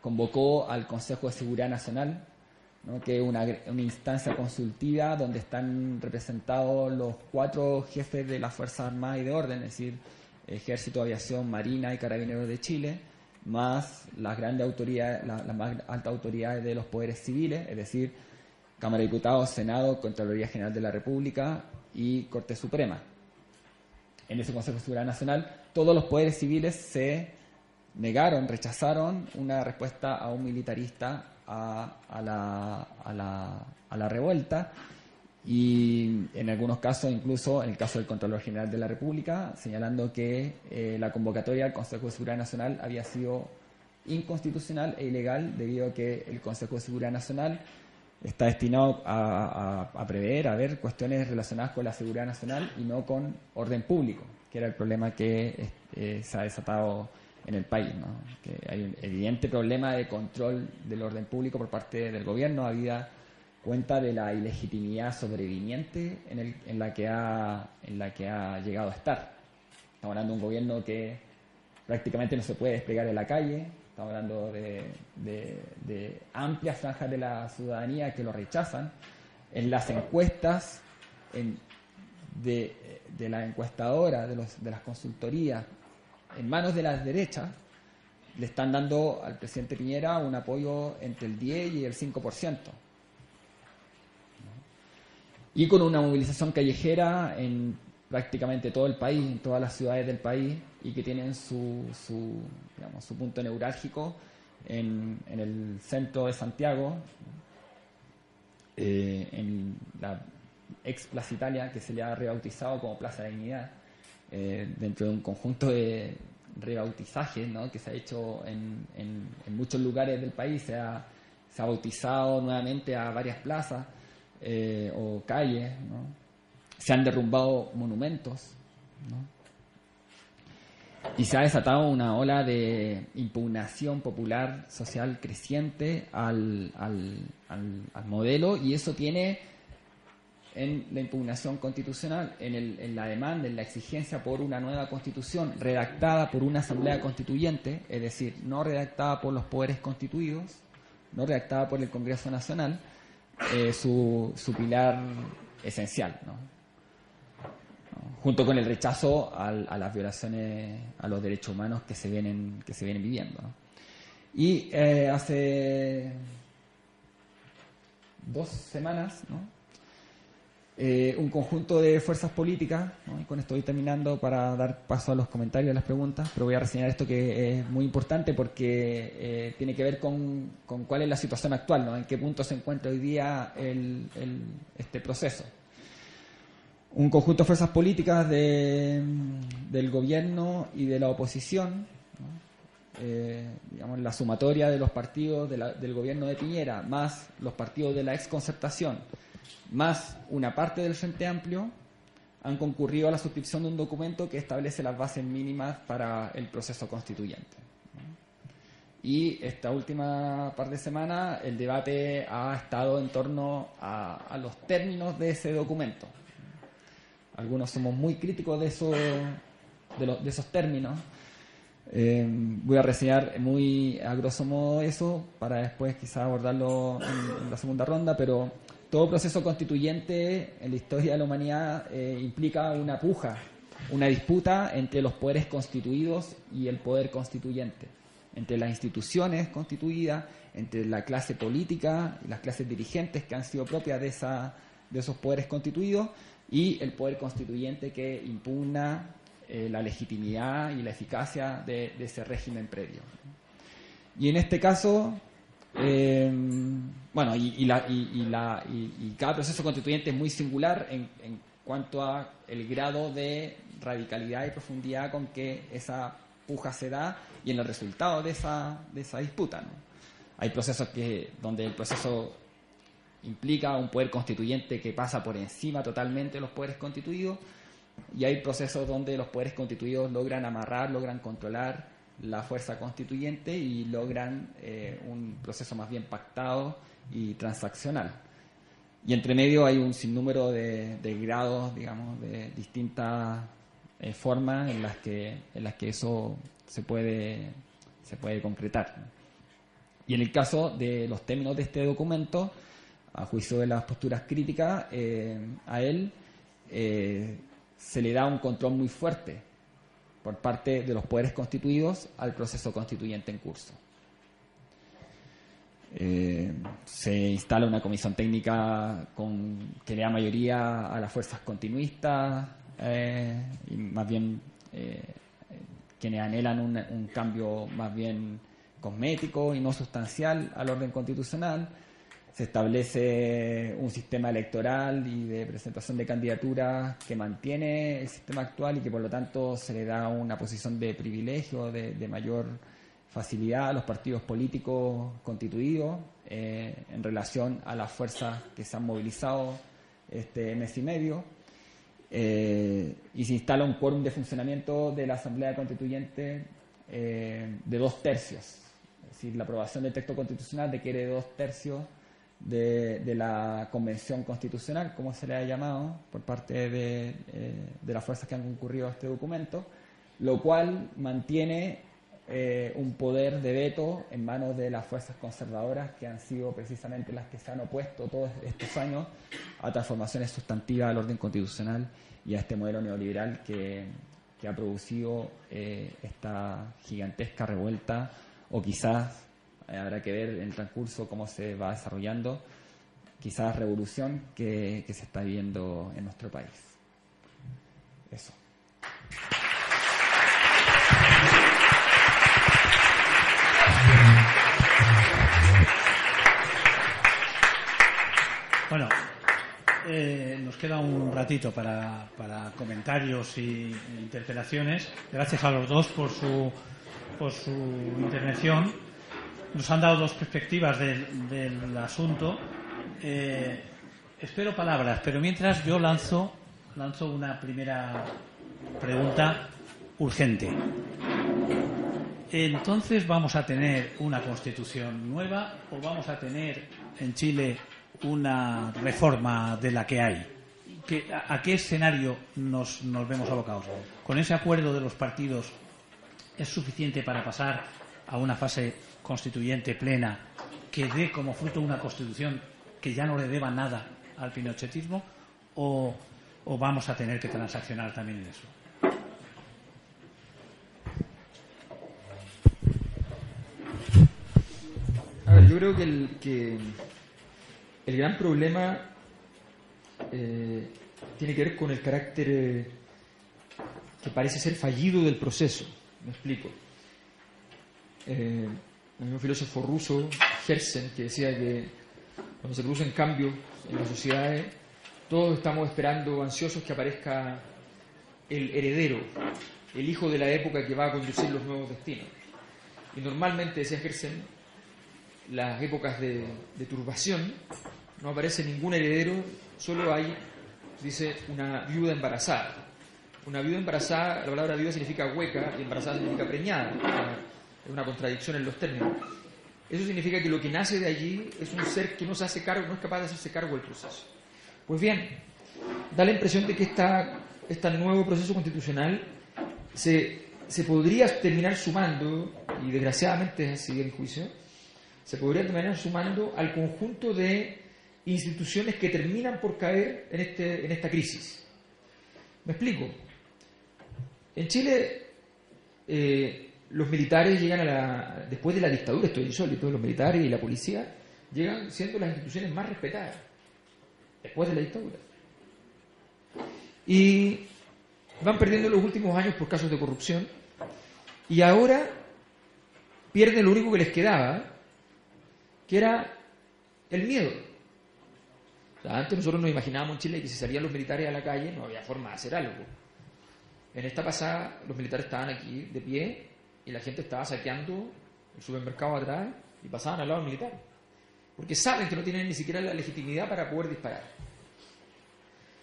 convocó al Consejo de Seguridad Nacional, que es una, una, instancia consultiva donde están representados los cuatro jefes de las Fuerzas Armadas y de Orden, es decir, Ejército, Aviación, Marina y Carabineros de Chile, más las grandes autoridades, las, más altas autoridades de los poderes civiles, es decir, Cámara de Diputados, Senado, Contraloría General de la República y Corte Suprema. En ese Consejo de Seguridad Nacional, todos los poderes civiles se negaron, rechazaron una respuesta a un militarista a, la, a, la, a la revuelta y en algunos casos, incluso en el caso del Contralor General de la República, señalando que eh, la convocatoria al Consejo de Seguridad Nacional había sido inconstitucional e ilegal debido a que el Consejo de Seguridad Nacional está destinado a, prever, a ver cuestiones relacionadas con la seguridad nacional y no con orden público, que era el problema que eh, se ha desatado en el país. Que hay un evidente problema de control del orden público por parte del gobierno. Había cuenta de la ilegitimidad sobreviviente en, en, la que ha, en la que ha llegado a estar. Estamos hablando de un gobierno que prácticamente no se puede desplegar en la calle, estamos hablando de, amplias franjas de la ciudadanía que lo rechazan. En las encuestas de, de la encuestadora, de, los, de las consultorías, en manos de las derechas, le están dando al presidente Piñera un apoyo entre el 10 y el 5% y con una movilización callejera en prácticamente todo el país, en todas las ciudades del país, y que tienen su, su, digamos, su punto neurálgico en, en, el centro de Santiago, eh, en la ex Plaza Italia, que se le ha rebautizado como Plaza de Dignidad, eh, dentro de un conjunto de rebautizajes ¿no? que se ha hecho en, en, en, muchos lugares del país, se ha, se ha bautizado nuevamente a varias plazas eh, o calles, se han derrumbado monumentos. Y se ha desatado una ola de impugnación popular social creciente al, al, al, al modelo y eso tiene en la impugnación constitucional, en, el, en, la demanda, en la exigencia por una nueva constitución redactada por una asamblea constituyente, es decir, no redactada por los poderes constituidos, no redactada por el Congreso Nacional, eh, su, su, pilar esencial, ¿no? junto con el rechazo a las violaciones a los derechos humanos que se vienen, que se vienen viviendo. Y eh, hace dos semanas, ¿no? Eh, un conjunto de fuerzas políticas, y con esto voy terminando para dar paso a los comentarios, a las preguntas, pero voy a reseñar esto que es muy importante porque eh, tiene que ver con, con, cuál es la situación actual, ¿no? en qué punto se encuentra hoy día el, este proceso. Un conjunto de fuerzas políticas de, del gobierno y de la oposición, eh, digamos, la sumatoria de los partidos del gobierno de Piñera, más los partidos de la exconcertación, más una parte del Frente Amplio han concurrido a la suscripción de un documento que establece las bases mínimas para el proceso constituyente. Y esta última par de semanas el debate ha estado en torno a, los términos de ese documento. Algunos somos muy críticos de, de, de esos términos. Eh, voy a reseñar muy a grosso modo eso para después quizás abordarlo en, en la segunda ronda, pero todo proceso constituyente en la historia de la humanidad eh, implica una puja, una disputa entre los poderes constituidos y el poder constituyente, entre las instituciones constituidas, entre la clase política y las clases dirigentes que han sido propias de, esa, esos poderes constituidos y el poder constituyente que impugna eh, la legitimidad y la eficacia de, de ese régimen previo. Y en este caso, eh, bueno, y, y, la, y, la, y, cada proceso constituyente es muy singular en, en, cuanto a el grado de radicalidad y profundidad con que esa puja se da y en el resultado de esa, disputa. Hay procesos que, donde el proceso implica un poder constituyente que pasa por encima totalmente de los poderes constituidos y hay procesos donde los poderes constituidos logran amarrar, logran controlar la fuerza constituyente y logran eh, un proceso más bien pactado y transaccional. Y entre medio hay un sinnúmero de, de grados, digamos, de distintas eh, formas en las que en las que eso se puede se puede concretar. Y en el caso de los términos de este documento, a juicio de las posturas críticas, eh, a él se le da un control muy fuerte por parte de los poderes constituidos al proceso constituyente en curso. Eh, se instala una comisión técnica con, que le da mayoría a las fuerzas continuistas eh, y más bien eh, quienes anhelan un, un, cambio más bien cosmético y no sustancial al orden constitucional. Se establece un sistema electoral y de presentación de candidaturas que mantiene el sistema actual y que por lo tanto se le da una posición de privilegio, de, de mayor facilidad a los partidos políticos constituidos eh, en relación a las fuerzas que se han movilizado este mes y medio. Eh, y se instala un quórum de funcionamiento de la Asamblea Constituyente eh, de dos tercios. Es decir, la aprobación del texto constitucional requiere dos tercios de, la Convención Constitucional, como se le ha llamado, por parte de, eh, de las fuerzas que han concurrido a este documento, lo cual mantiene eh, un poder de veto en manos de las fuerzas conservadoras que han sido precisamente las que se han opuesto todos estos años a transformaciones sustantivas del orden constitucional y a este modelo neoliberal que, que ha producido eh, esta gigantesca revuelta o quizás eh, habrá que ver en el transcurso cómo se va desarrollando quizás revolución que, se está viendo en nuestro país. Eso. Bueno, eh, nos queda un ratito para, para comentarios y interpelaciones. Gracias a los dos por su, por su intervención. Nos han dado dos perspectivas del, asunto. Eh, espero palabras, pero mientras yo lanzo, lanzo una primera pregunta urgente. Entonces, ¿vamos a tener una constitución nueva o vamos a tener en Chile una reforma de la que hay? ¿Qué- a, a qué escenario nos, nos vemos abocados? ¿Con ese acuerdo de los partidos es suficiente para pasar a una fase constituyente plena que dé como fruto una constitución que ya no le deba nada al pinochetismo? ¿O, o vamos a tener que transaccionar también en eso? Yo creo que el, que el gran problema eh, tiene que ver con el carácter eh, que parece ser fallido del proceso. Me explico. Eh, un filósofo ruso, Herzen, que decía que cuando se producen cambios en las sociedades, todos estamos esperando ansiosos que aparezca el heredero, el hijo de la época que va a conducir los nuevos destinos. Y normalmente, decía Herzen, las épocas de, de turbación, no aparece ningún heredero, solo hay, dice, una viuda embarazada. Una viuda embarazada, la palabra viuda significa hueca y embarazada significa preñada. Es una contradicción en los términos. Eso significa que lo que nace de allí es un ser que no se hace cargo, no es capaz de hacerse cargo del proceso. Pues bien, da la impresión de que esta, este nuevo proceso constitucional se, se podría terminar sumando, y desgraciadamente es así el juicio, se podría terminar sumando al conjunto de instituciones que terminan por caer en, este, en esta crisis. ¿Me explico? En Chile, eh, los militares llegan a la. Después de la dictadura, esto es insólito, los militares y la policía llegan siendo las instituciones más respetadas. Después de la dictadura. Y van perdiendo los últimos años por casos de corrupción. Y ahora pierden lo único que les quedaba, que era el miedo. Antes nosotros nos imaginábamos en Chile que si salían los militares a la calle no había forma de hacer algo. En esta pasada los militares estaban aquí de pie y la gente estaba saqueando el supermercado atrás y pasaban al lado militar. Porque saben que no tienen ni siquiera la legitimidad para poder disparar.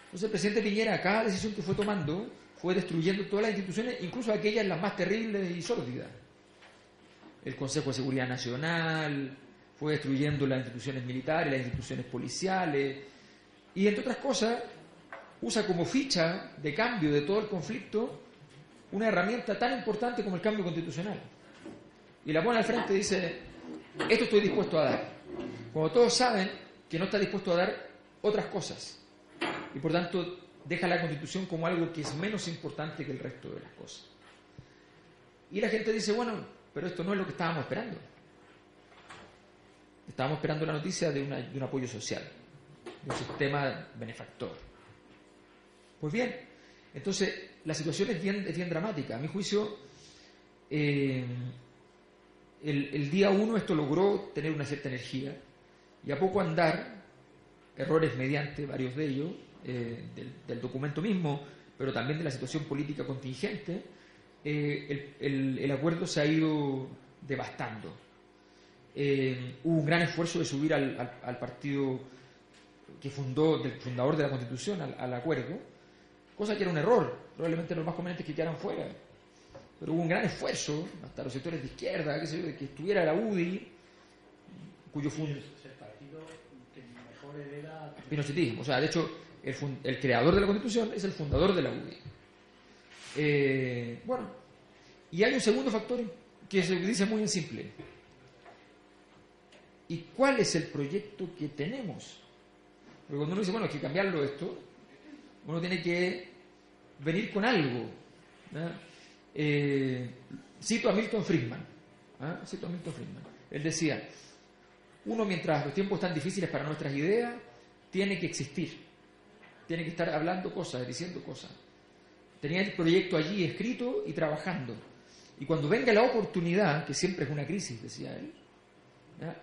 Entonces el presidente Piñera, cada decisión que fue tomando, fue destruyendo todas las instituciones, incluso aquellas las más terribles y sórdidas. El Consejo de Seguridad Nacional, fue destruyendo las instituciones militares, las instituciones policiales, y entre otras cosas, usa como ficha de cambio de todo el conflicto una herramienta tan importante como el cambio constitucional. Y la pone al frente y dice, esto estoy dispuesto a dar. Cuando todos saben que no está dispuesto a dar otras cosas. Y por tanto deja la constitución como algo que es menos importante que el resto de las cosas. Y la gente dice, bueno, pero esto no es lo que estábamos esperando. Estábamos esperando la noticia de, una- de un apoyo social, de un sistema benefactor. Pues bien, entonces la situación es bien, dramática. A mi juicio, eh, el, día uno esto logró tener una cierta energía y a poco andar, errores mediante varios de ellos, eh, del, documento mismo, pero también de la situación política contingente, eh, el, acuerdo se ha ido devastando. Hubo un gran esfuerzo de subir al, partido que fundó, del fundador de la Constitución, al acuerdo, cosa que era un error. Probablemente lo más conveniente es que quedaran fuera. Pero hubo un gran esfuerzo, hasta los sectores de izquierda, qué sé yo, de que estuviera la UDI, cuyo fund... Pinochetismo. O sea, de hecho, el, el creador de la Constitución es el fundador de la UDI. Eh, bueno, y hay un segundo factor que se dice muy en simple. ¿Y cuál es el proyecto que tenemos? Porque cuando uno dice, bueno, hay que cambiarlo esto, uno tiene que venir con algo. ¿no? Eh, cito a Milton Friedman. ¿ah? Cito a Milton Friedman. Él decía, uno mientras los tiempos están difíciles para nuestras ideas, tiene que existir. Tiene que estar hablando cosas, diciendo cosas. Tenía el proyecto allí escrito y trabajando. Y cuando venga la oportunidad, que siempre es una crisis, decía él,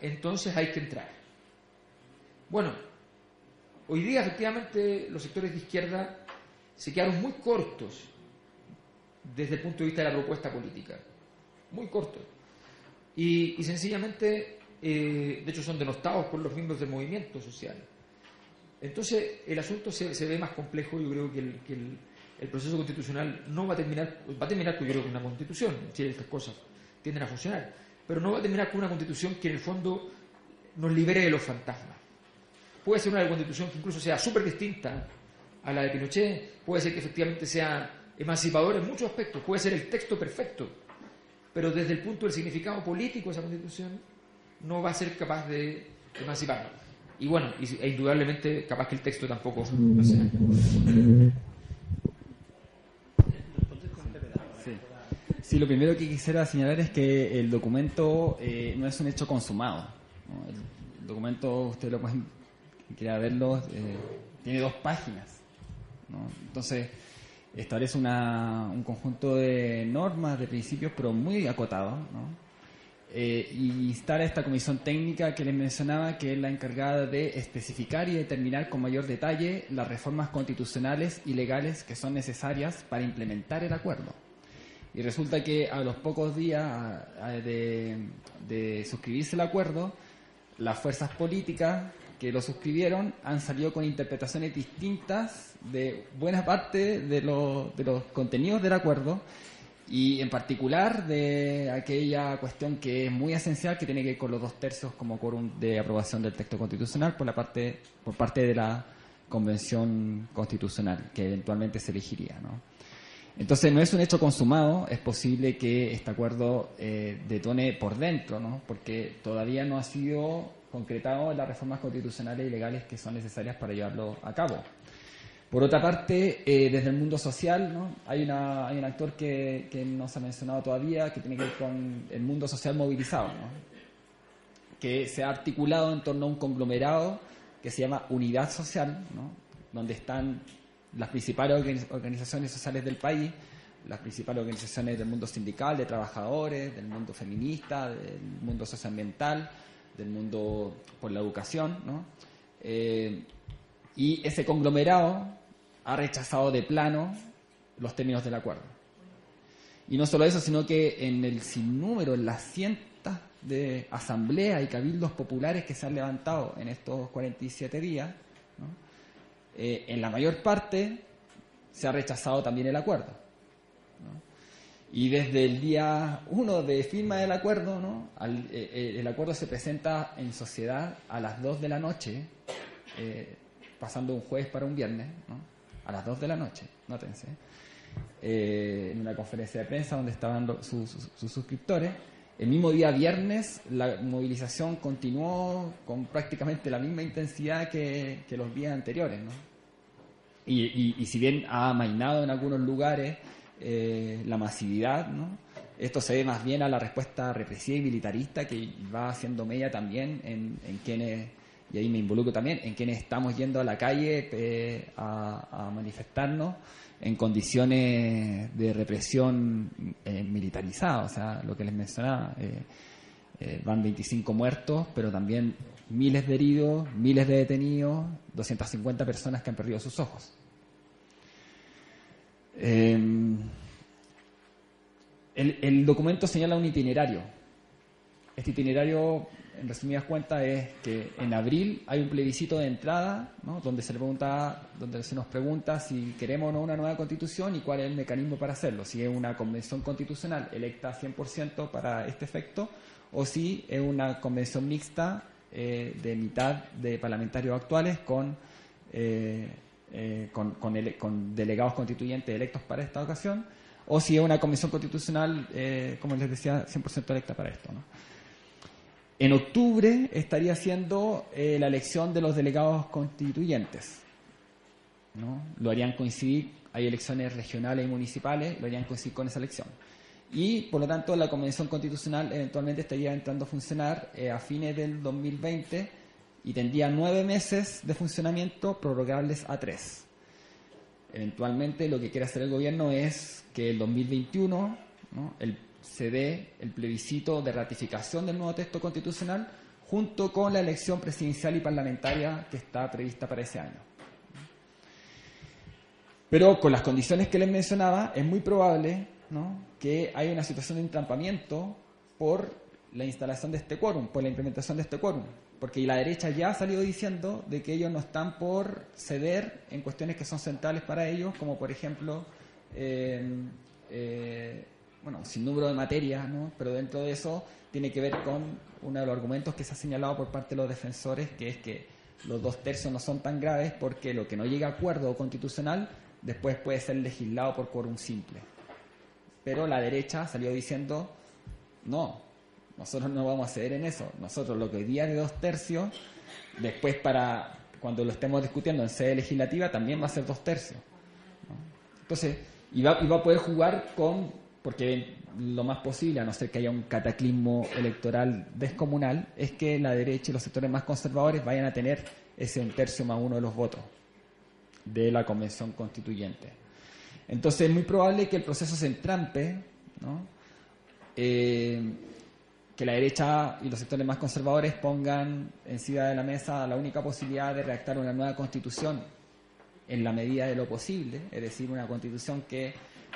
entonces hay que entrar. Bueno, hoy día efectivamente los sectores de izquierda se quedaron muy cortos desde el punto de vista de la propuesta política. Muy cortos. Y, sencillamente, eh, de hecho, son denostados por los miembros del movimiento social. Entonces, el asunto se, ve más complejo. Yo creo que el, el, proceso constitucional no va a terminar, va a terminar, yo creo, con una constitución. Si estas cosas tienden a funcionar. Pero no va a terminar con una constitución que, en el fondo, nos libere de los fantasmas. Puede ser una constitución que incluso sea súper distinta a la de Pinochet, puede ser que efectivamente sea emancipadora en muchos aspectos, puede ser el texto perfecto, pero desde el punto del significado político de esa constitución no va a ser capaz de emanciparnos. Y bueno, e indudablemente capaz que el texto tampoco Sí. lo primero que quisiera señalar es que el documento eh, no es un hecho consumado. El documento, usted lo puede, quiera verlo, eh, tiene dos páginas. Entonces, establece una, un conjunto de normas, de principios, pero muy acotados, eh, y instala esta comisión técnica que les mencionaba, que es la encargada de especificar y determinar con mayor detalle las reformas constitucionales y legales que son necesarias para implementar el acuerdo. Y resulta que a los pocos días de, de suscribirse el acuerdo, las fuerzas políticas que lo suscribieron han salido con interpretaciones distintas de buena parte de, de los contenidos del acuerdo y en particular de aquella cuestión que es muy esencial que tiene que ver con los dos tercios como quórum de aprobación del texto constitucional por la parte por parte de la convención constitucional que eventualmente se elegiría ¿no? entonces no es un hecho consumado es posible que este acuerdo eh, detone por dentro ¿no? porque todavía no ha sido concretado las reformas constitucionales y legales que son necesarias para llevarlo a cabo. Por otra parte, eh, desde el mundo social, hay un actor que, que, no se ha mencionado todavía, que tiene que ver con el mundo social movilizado, que se ha articulado en torno a un conglomerado que se llama Unidad Social, donde están las principales organizaciones sociales del país, las principales organizaciones del mundo sindical, de trabajadores, del mundo feminista, del mundo socioambiental, del mundo por la educación, ¿no? Eh, y ese conglomerado ha rechazado de plano los términos del acuerdo. Y no solo eso, sino que en el sinnúmero, en las cientos de asambleas y cabildos populares que se han levantado en estos 47 días, eh, en la mayor parte se ha rechazado también el acuerdo. Y desde el día 1 de firma del acuerdo, ¿no? Eh, eh, el acuerdo se presenta en sociedad a las 2 de la noche, eh, pasando un jueves para un viernes, ¿no? a las 2 de la noche, nótense, en una conferencia de prensa donde estaban sus, suscriptores. El mismo día viernes la movilización continuó con prácticamente la misma intensidad que, los días anteriores. ¿no? Y, y si bien ha amainado en algunos lugares, eh, la masividad, ¿no? Esto se ve más bien a la respuesta represiva y militarista que va haciendo media también en, quienes, y ahí me involucro también, en quienes estamos yendo a la calle eh, a, manifestarnos en condiciones de represión eh, militarizada, o sea, lo que les mencionaba, van 25 muertos, pero también miles de heridos, miles de detenidos, 250 personas que han perdido sus ojos. Em, el, documento señala un itinerario. Este itinerario, en resumidas cuentas, es que en abril hay un plebiscito de entrada, donde se le pregunta, donde se nos pregunta si queremos o no una nueva constitución y cuál es el mecanismo para hacerlo. Si es una convención constitucional electa 100% para este efecto, o si es una convención mixta eh, de mitad de parlamentarios actuales con eh, eh, con, con, delegados constituyentes electos para esta ocasión, o si es una comisión constitucional, eh, como les decía, 100% electa para esto. En octubre estaría siendo eh, la elección de los delegados constituyentes. ¿no? Lo harían coincidir, hay elecciones regionales y municipales, lo harían coincidir con esa elección. Y, por lo tanto, la Convención Constitucional eventualmente estaría entrando a funcionar a fines del 2020 y tendría nueve meses de funcionamiento prorrogables a tres. Eventualmente lo que quiere hacer el gobierno es que el 2021 el, se dé el plebiscito de ratificación del nuevo texto constitucional junto con la elección presidencial y parlamentaria que está prevista para ese año. Pero con las condiciones que les mencionaba, es muy probable que haya una situación de entrampamiento por la instalación de este quórum, por la implementación de este quórum. Porque la derecha ya ha salido diciendo de que ellos no están por ceder en cuestiones que son centrales para ellos, como por ejemplo, eh, eh, bueno, sin número de materias, ¿no? pero dentro de eso tiene que ver con uno de los argumentos que se ha señalado por parte de los defensores, que es que los dos tercios no son tan graves porque lo que no llega a acuerdo constitucional después puede ser legislado por quórum simple. Pero la derecha salió diciendo, no, nosotros no vamos a ceder en eso. Nosotros lo que hoy día de dos tercios, después para cuando lo estemos discutiendo en sede legislativa, también va a ser dos tercios. Entonces, y va, y va a poder jugar con, porque lo más posible, a no ser que haya un cataclismo electoral descomunal, es que la derecha y los sectores más conservadores vayan a tener ese un tercio más uno de los votos de la convención constituyente. Entonces es muy probable que el proceso se entrampe, ¿no? Eh, que la derecha y los sectores más conservadores pongan encima de la mesa la única posibilidad de redactar una nueva constitución en la medida de lo posible, es decir, una constitución que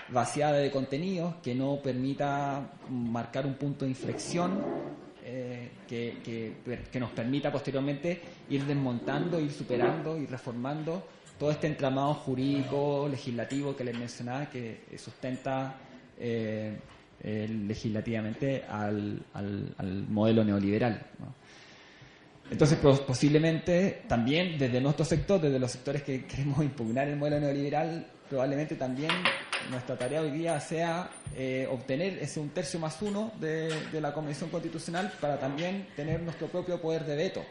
vaciada de contenidos, que no permita marcar un punto de inflexión, eh, que, que, nos permita posteriormente ir desmontando, ir superando, ir reformando todo este entramado jurídico, legislativo que les mencionaba, que sustenta eh, legislativamente al, al, modelo neoliberal. Entonces, posiblemente también desde nuestro sector, desde los sectores que queremos impugnar el modelo neoliberal, probablemente también nuestra tarea hoy día sea eh, obtener ese un tercio más uno de, de, la Convención Constitucional para también tener nuestro propio poder de veto.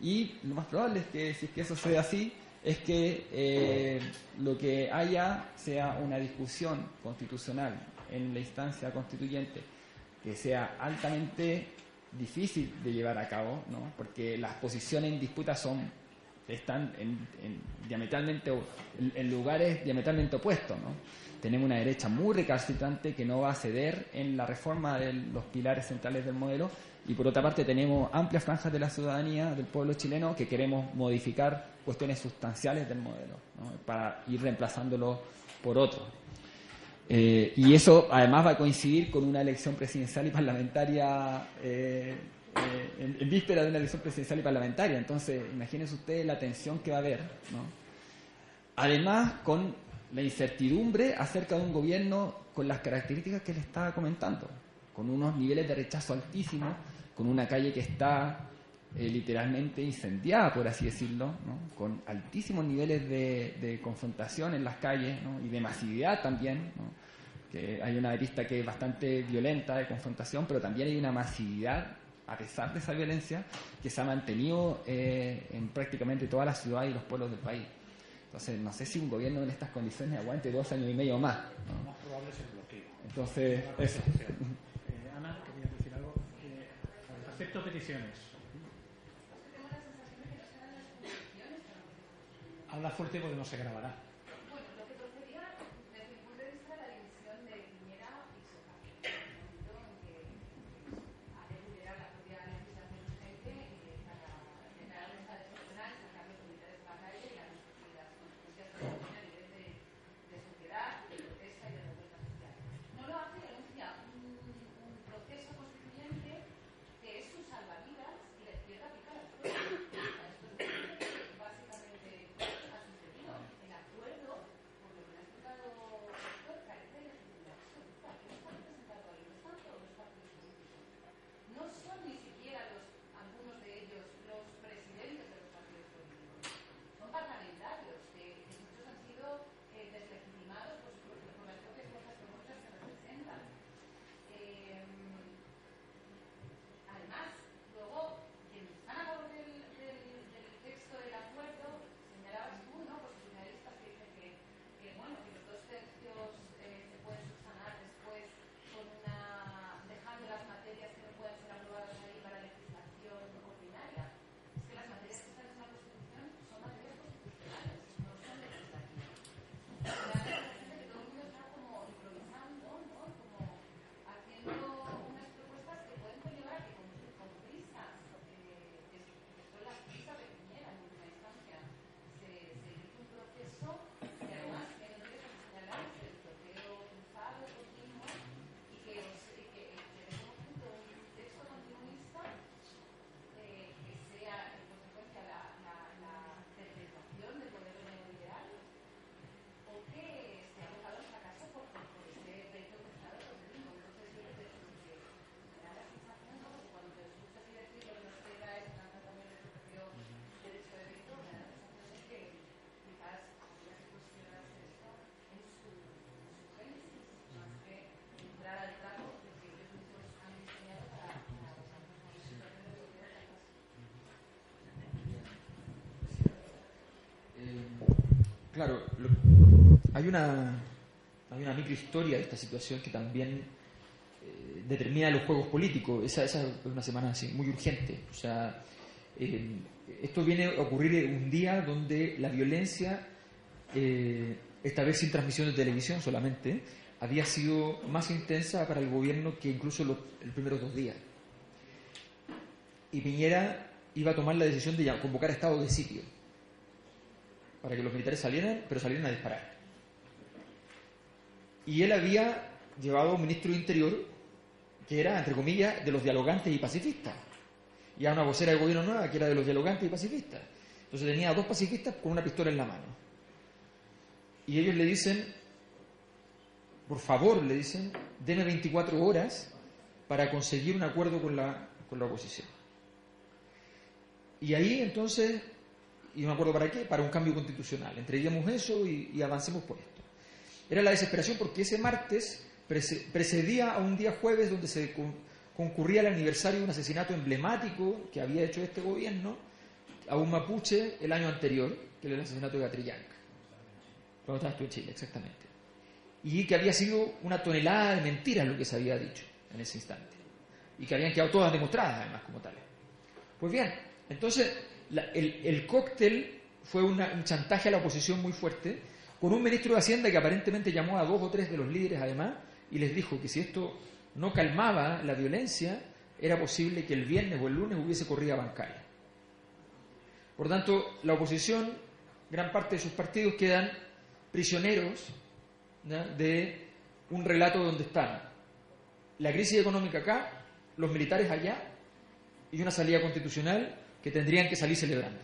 Y lo más probable es que si es que eso sea así, es que eh, lo que haya sea una discusión constitucional en la instancia constituyente que sea altamente difícil de llevar a cabo, ¿no? porque las posiciones en disputa son están en, diametralmente en, lugares diametralmente opuestos. ¿no? Tenemos una derecha muy recalcitrante que no va a ceder en la reforma de los pilares centrales del modelo y por otra parte tenemos amplias franjas de la ciudadanía, del pueblo chileno, que queremos modificar cuestiones sustanciales del modelo para ir reemplazándolo por otro. Eh, y eso además va a coincidir con una elección presidencial y parlamentaria eh, eh, en, víspera de una elección presidencial y parlamentaria. Entonces, imagínense ustedes la tensión que va a haber. Además, con la incertidumbre acerca de un gobierno con las características que le estaba comentando, con unos niveles de rechazo altísimos, con una calle que está literalmente incendiada, por así decirlo, con altísimos niveles de, confrontación en las calles y de masividad también. Que hay una arista que es bastante violenta de confrontación, pero también hay una masividad, a pesar de esa violencia, que se ha mantenido eh, en prácticamente todas las ciudades y los pueblos del país. Entonces, no sé si un gobierno en estas condiciones aguante dos años y medio más. Lo más probable es el bloqueo. Entonces, eso. Eh, Ana, quería decir algo. Eh, respecto a peticiones. Habla fuerte porque no se grabará. Claro, hay una hay una microhistoria de esta situación que también eh, determina los juegos políticos. Esa, esa, es una semana así, muy urgente. O sea, eh, esto viene a ocurrir un día donde la violencia, eh, esta vez sin transmisión de televisión solamente, había sido más intensa para el gobierno que incluso los, primeros dos días. Y Piñera iba a tomar la decisión de convocar estado de sitio para que los militares salieran, pero salieran a disparar. Y él había llevado a un ministro de Interior que era, entre comillas, de los dialogantes y pacifistas. Y a una vocera de gobierno nueva que era de los dialogantes y pacifistas. Entonces tenía a dos pacifistas con una pistola en la mano. Y ellos le dicen, por favor, le dicen, deme 24 horas para conseguir un acuerdo con la, con la oposición. Y ahí entonces, ¿y un acuerdo para qué? Para un cambio constitucional. Entreguemos eso y, avancemos por esto. Era la desesperación porque ese martes precedía a un día jueves donde se concurría el aniversario de un asesinato emblemático que había hecho este gobierno a un mapuche el año anterior, que era el asesinato de Catrillanca. Cuando estabas tú en Chile, exactamente. Y que había sido una tonelada de mentiras lo que se había dicho en ese instante. Y que habían quedado todas demostradas, además, como tales. Pues bien, entonces el, cóctel fue un chantaje a la oposición muy fuerte con un ministro de Hacienda que aparentemente llamó a dos o tres de los líderes además y les dijo que si esto no calmaba la violencia, era posible que el viernes o el lunes hubiese corrida bancaria. Por tanto, la oposición, gran parte de sus partidos quedan prisioneros de un relato donde están la crisis económica acá, los militares allá y una salida constitucional que tendrían que salir celebrando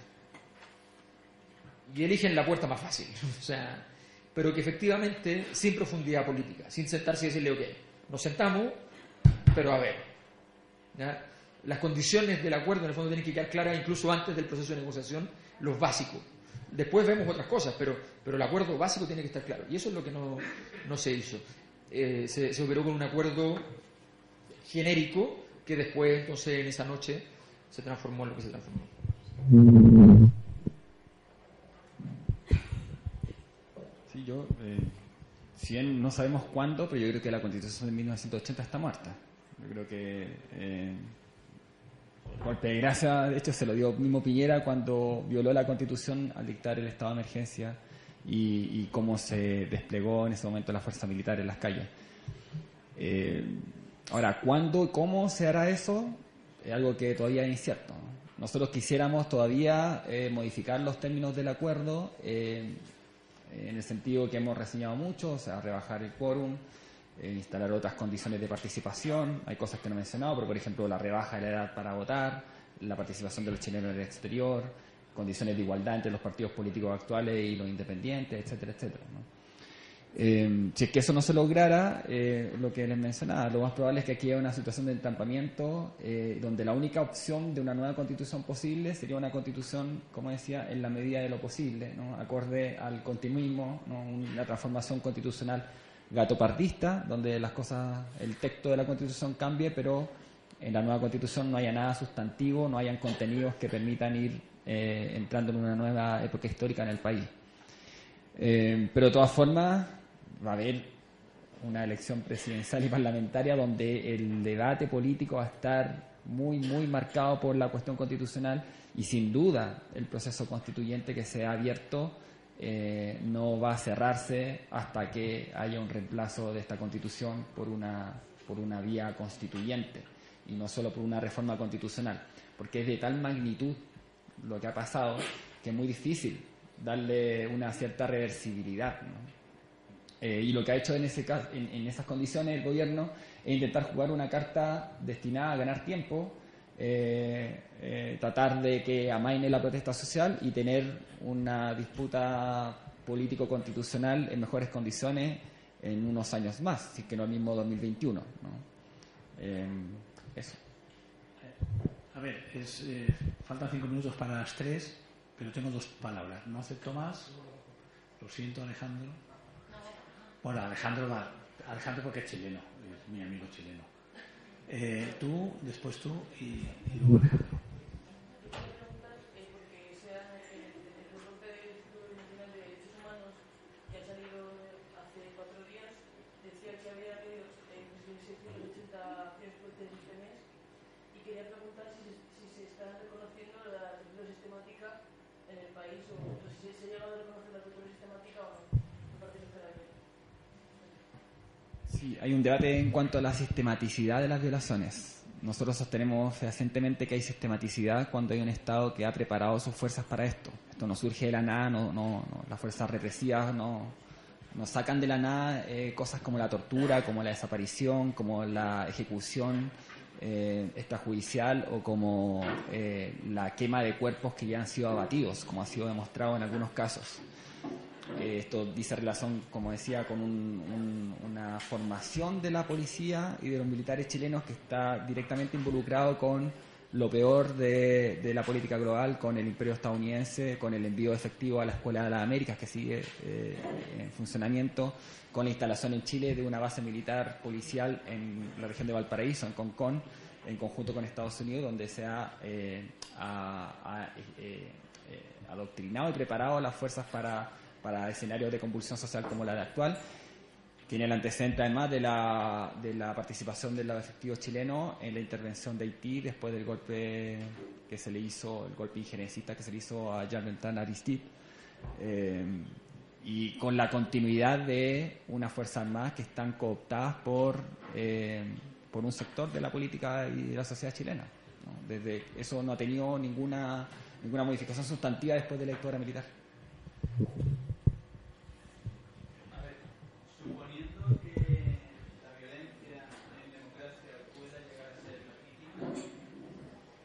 y eligen la puerta más fácil, [laughs] o sea, pero que efectivamente sin profundidad política, sin sentarse y decirle, ok, nos sentamos, pero a ver, las condiciones del acuerdo en el fondo tienen que quedar claras incluso antes del proceso de negociación, los básicos. Después vemos otras cosas, pero, pero el acuerdo básico tiene que estar claro. Y eso es lo que no, no se hizo. Eh, se, se operó con un acuerdo genérico que después, entonces, en esa noche se transformó lo que se transformó. yo, eh, si bien no sabemos cuándo, pero yo creo que la constitución de 1980 está muerta. Yo creo que, eh, golpe de gracia, de hecho se lo dio mismo Piñera cuando violó la constitución al dictar el estado de emergencia y, cómo se desplegó en ese momento la fuerza militar en las calles. Eh, ahora, ¿cuándo y cómo se hará eso? Es algo que todavía es incierto. Nosotros quisiéramos todavía eh, modificar los términos del acuerdo en el sentido que hemos reseñado mucho, o sea, rebajar el quórum, eh, instalar otras condiciones de participación. Hay cosas que no he mencionado, pero por ejemplo la rebaja de la edad para votar, la participación de los chilenos en el exterior, condiciones de igualdad entre los partidos políticos actuales y los independientes, etcétera, etcétera. Eh, si es que eso no se lograra, eh, lo que les mencionaba, lo más probable es que aquí haya una situación de entampamiento eh, donde la única opción de una nueva constitución posible sería una constitución, como decía, en la medida de lo posible, ¿no? acorde al continuismo, ¿no? una transformación constitucional gatopardista, donde las cosas, el texto de la constitución cambie, pero en la nueva constitución no haya nada sustantivo, no hayan contenidos que permitan ir entrando en una nueva época histórica en el país. pero de todas formas, va a haber una elección presidencial y parlamentaria donde el debate político va a estar muy, muy marcado por la cuestión constitucional y sin duda el proceso constituyente que se ha abierto eh, no va a cerrarse hasta que haya un reemplazo de esta constitución por una, por una vía constituyente y no solo por una reforma constitucional, porque es de tal magnitud lo que ha pasado que es muy difícil darle una cierta reversibilidad. Eh, y lo que ha hecho en, ese en, esas condiciones el gobierno es intentar jugar una carta destinada a ganar tiempo, eh, eh, tratar de que amaine la protesta social y tener una disputa político-constitucional en mejores condiciones en unos años más, si que no el mismo 2021. eso. A ver, faltan cinco minutos para las tres, pero tengo dos palabras. No acepto más. Lo siento, Alejandro. Bueno, Alejandro, Alejandro porque es chileno, es mi amigo chileno. Eh, tú, después tú y, luego Alejandro. país o no sé si se ha llegado a reconocer la tortura sistemática o no. Me parece que será que- Sí, hay un debate en cuanto a la sistematicidad de las violaciones. Nosotros sostenemos fehacientemente que hay sistematicidad cuando hay un Estado que ha preparado sus fuerzas para esto. Esto no surge de la nada, no, no, no- las fuerzas represivas no, no sacan de la nada eh, cosas como la tortura, como la desaparición, como la ejecución eh, extrajudicial o como eh, la quema de cuerpos que ya han sido abatidos, como ha sido demostrado en algunos casos. Esto dice relación, como decía, con un- un- una formación de la policía y de los militares chilenos que está directamente involucrado con lo peor de, la política global, con el imperio estadounidense, con el envío efectivo a la Escuela de las Américas que sigue eh, en funcionamiento, con la instalación en Chile de una base militar policial en la región de Valparaíso, en Concón, en conjunto con Estados Unidos, donde se ha, eh, eh, eh, adoctrinado y preparado a las fuerzas para, para escenarios de convulsión social como la de actual. Tiene el antecedente además de la, de la participación de los efectivos chilenos en la intervención de Haití después del golpe que se le hizo, el golpe injerencista que se le hizo a Jean Bertrand Aristide. Eh, y con la continuidad de unas fuerzas armadas que están cooptadas por, eh, por un sector de la política y de la sociedad chilena. ¿no? Desde eso no ha tenido ninguna, ninguna modificación sustantiva después de la dictadura militar. A ver, suponiendo que la violencia en democracia pueda llegar a ser legítima,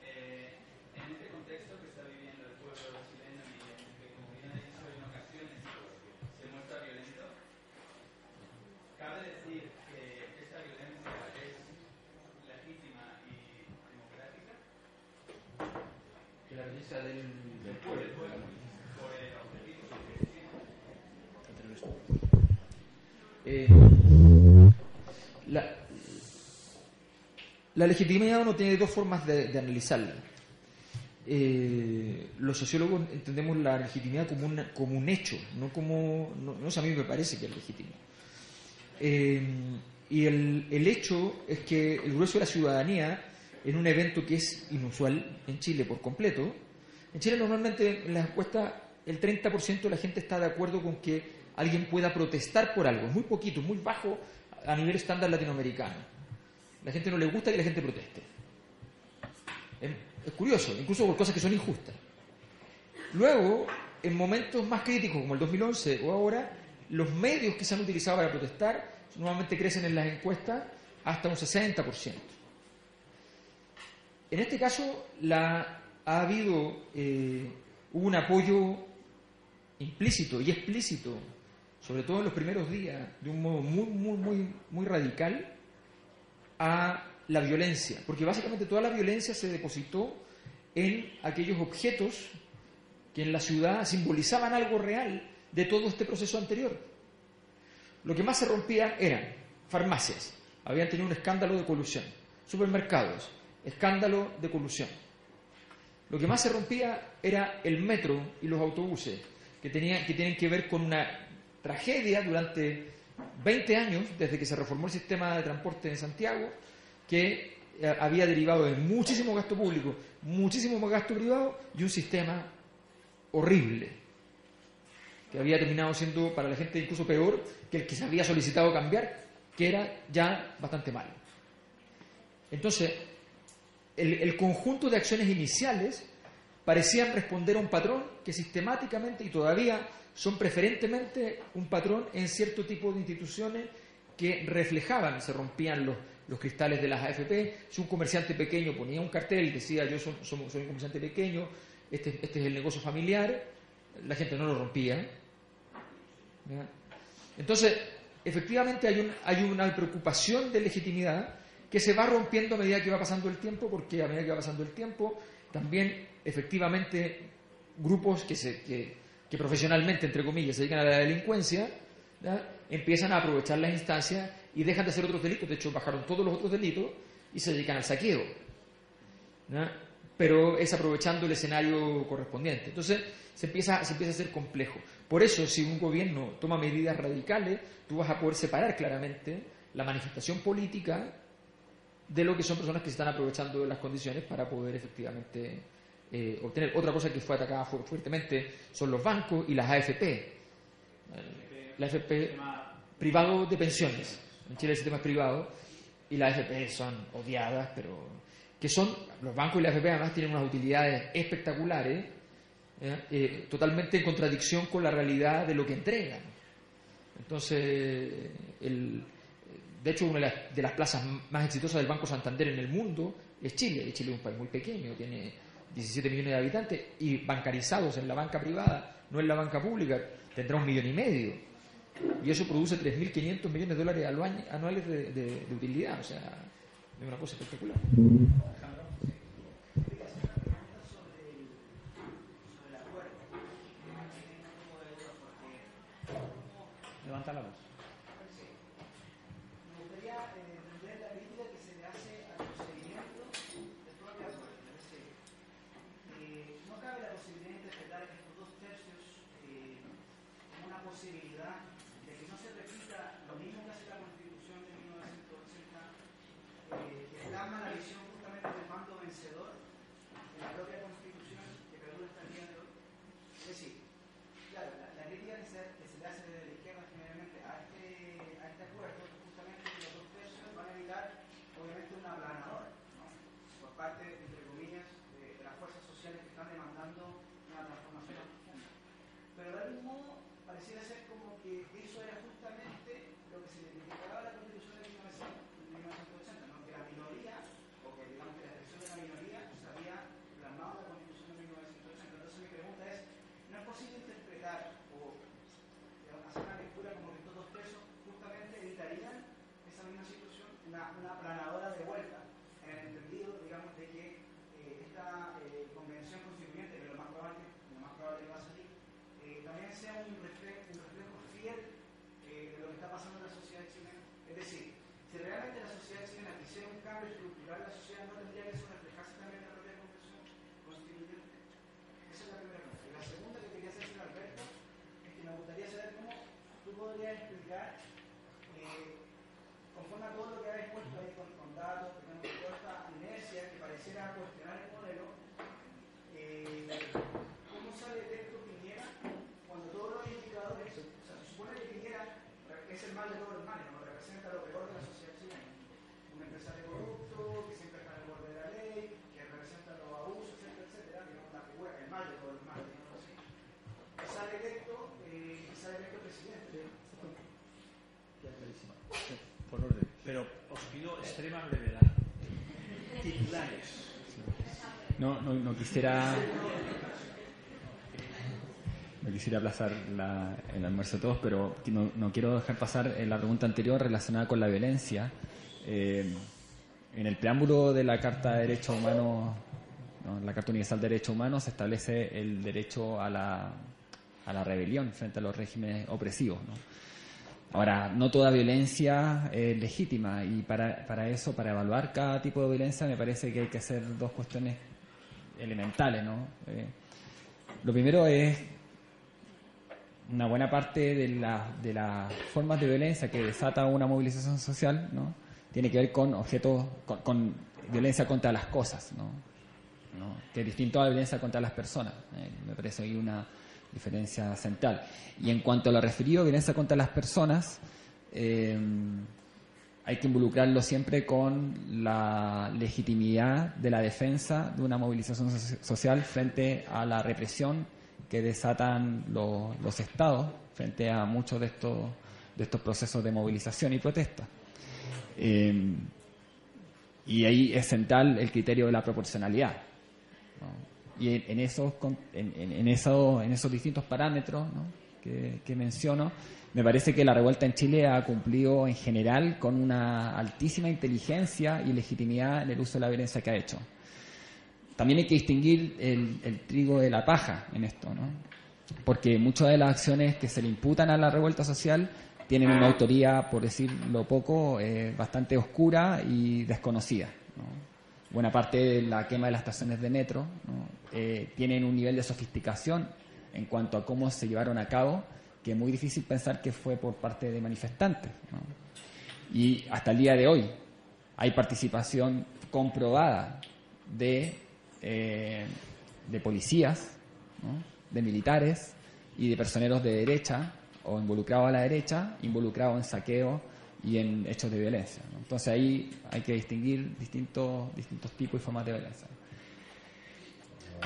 eh, en este contexto que está viviendo el pueblo chileno y en el que, como bien ha dicho, en ocasiones se muestra violento, ¿cabe decir que esta violencia es legítima y democrática? La violencia del, Por el objetivo Eh, la, la legitimidad uno tiene dos formas de, de analizarla. Eh, los sociólogos entendemos la legitimidad como, una- como un hecho, no como. No, no sé, a mí me parece que es legítimo. Eh, y el, el hecho es que el grueso de la ciudadanía, en un evento que es inusual en Chile por completo, en Chile normalmente en las encuestas el 30% de la gente está de acuerdo con que alguien pueda protestar por algo, es muy poquito, muy bajo a nivel estándar latinoamericano. La gente no le gusta que la gente proteste. Es, curioso, incluso por cosas que son injustas. Luego, en momentos más críticos como el 2011 o ahora, los medios que se han utilizado para protestar normalmente crecen en las encuestas hasta un 60%. En este caso, la, ha habido eh, un apoyo implícito y explícito, sobre todo en los primeros días, de un modo muy, muy, muy, muy radical, a la violencia, porque básicamente toda la violencia se depositó en aquellos objetos que en la ciudad simbolizaban algo real de todo este proceso anterior. Lo que más se rompía eran farmacias, habían tenido un escándalo de colusión, supermercados, escándalo de colusión. Lo que más se rompía era el metro y los autobuses, que, tenía, que tienen que ver con una tragedia durante 20 años, desde que se reformó el sistema de transporte en Santiago, que eh, había derivado de muchísimo gasto público, muchísimo más gasto privado y un sistema horrible, que había terminado siendo para la gente incluso peor que el que se había solicitado cambiar, que era ya bastante malo. Entonces, el, el conjunto de acciones iniciales parecían responder a un patrón que sistemáticamente y todavía son preferentemente un patrón en cierto tipo de instituciones que reflejaban, se rompían los, los cristales de las AFP, si un comerciante pequeño ponía un cartel y decía yo soy, un comerciante pequeño, este, este es el negocio familiar, la gente no lo rompía. ¿ya? Entonces, efectivamente hay, un- hay una preocupación de legitimidad que se va rompiendo a medida que va pasando el tiempo, porque a medida que va pasando el tiempo, también efectivamente grupos que, se, que, que profesionalmente, entre comillas, se dedican a la delincuencia, empiezan a aprovechar las instancias y dejan de hacer otros delitos, de hecho bajaron todos los otros delitos y se dedican al saqueo. Pero es aprovechando el escenario correspondiente. Entonces se empieza, se empieza a hacer complejo. Por eso, si un gobierno toma medidas radicales, tú vas a poder separar claramente la manifestación política de lo que son personas que se están aprovechando de las condiciones para poder efectivamente eh, obtener. Otra cosa que fue atacada fu- fuertemente son los bancos y las AFP. La AFP privado de pensiones. En Chile el sistema es privado y las AFP son odiadas, pero que son, los bancos y las AFP además tienen unas utilidades espectaculares, ¿eh? Eh, totalmente en contradicción con la realidad de lo que entregan. Entonces, el- de hecho, una de las, plazas más exitosas del Banco Santander en el mundo es Chile. Chile es un país muy pequeño, tiene 17 millones de habitantes y bancarizados en la banca privada, no en la banca pública, tendrá un millón y medio. Y eso produce 3.500 millones de dólares anuales de, de- de utilidad. O sea, es una cosa espectacular. Brevedad. No, no, quisiera. Quisiera aplazar la- el almuerzo a todos, pero no, quiero dejar pasar eh, la pregunta anterior relacionada con la violencia. Eh, en el preámbulo de la Carta de Derechos Humanos, ¿no? la Carta Universal de Derechos Humanos, se establece el derecho a la, a la rebelión frente a los regímenes opresivos. ¿no? Ahora, no toda violencia es legítima y para, para eso, para evaluar cada tipo de violencia, me parece que hay que hacer dos cuestiones elementales. ¿no? Eh, lo primero es una buena parte de, la- de las formas de violencia que desata una movilización social ¿no? tiene que ver con objetos, con, con violencia contra las cosas, ¿no? ¿no? que es distinto a la violencia contra las personas. Eh, me parece ahí una diferencia central. Y en cuanto a lo referido a violencia contra las personas, eh, hay que involucrarlo siempre con la legitimidad de la defensa de una movilización so- social frente a la represión que desatan lo- los estados frente a muchos de estos, de estos procesos de movilización y protesta. Eh, y ahí es central el criterio de la proporcionalidad. Y en, esos, en, en- esos, en esos distintos parámetros que, menciono, me parece que la revuelta en Chile ha cumplido en general con una altísima inteligencia y legitimidad en el uso de la violencia que ha hecho. También hay que distinguir el, trigo de la paja en esto, ¿no? porque muchas de las acciones que se le imputan a la revuelta social tienen una autoría, por decirlo poco, eh, bastante oscura y desconocida. ¿no? Buena parte de la quema de las estaciones de metro eh, tienen un nivel de sofisticación en cuanto a cómo se llevaron a cabo que es muy difícil pensar que fue por parte de manifestantes. Y hasta el día de hoy hay participación comprobada de eh, de policías, de militares y de personeros de derecha o involucrados a la derecha, involucrados en saqueo y en hechos de violencia. Entonces ahí hay que distinguir distintos, distintos tipos y formas de violencia.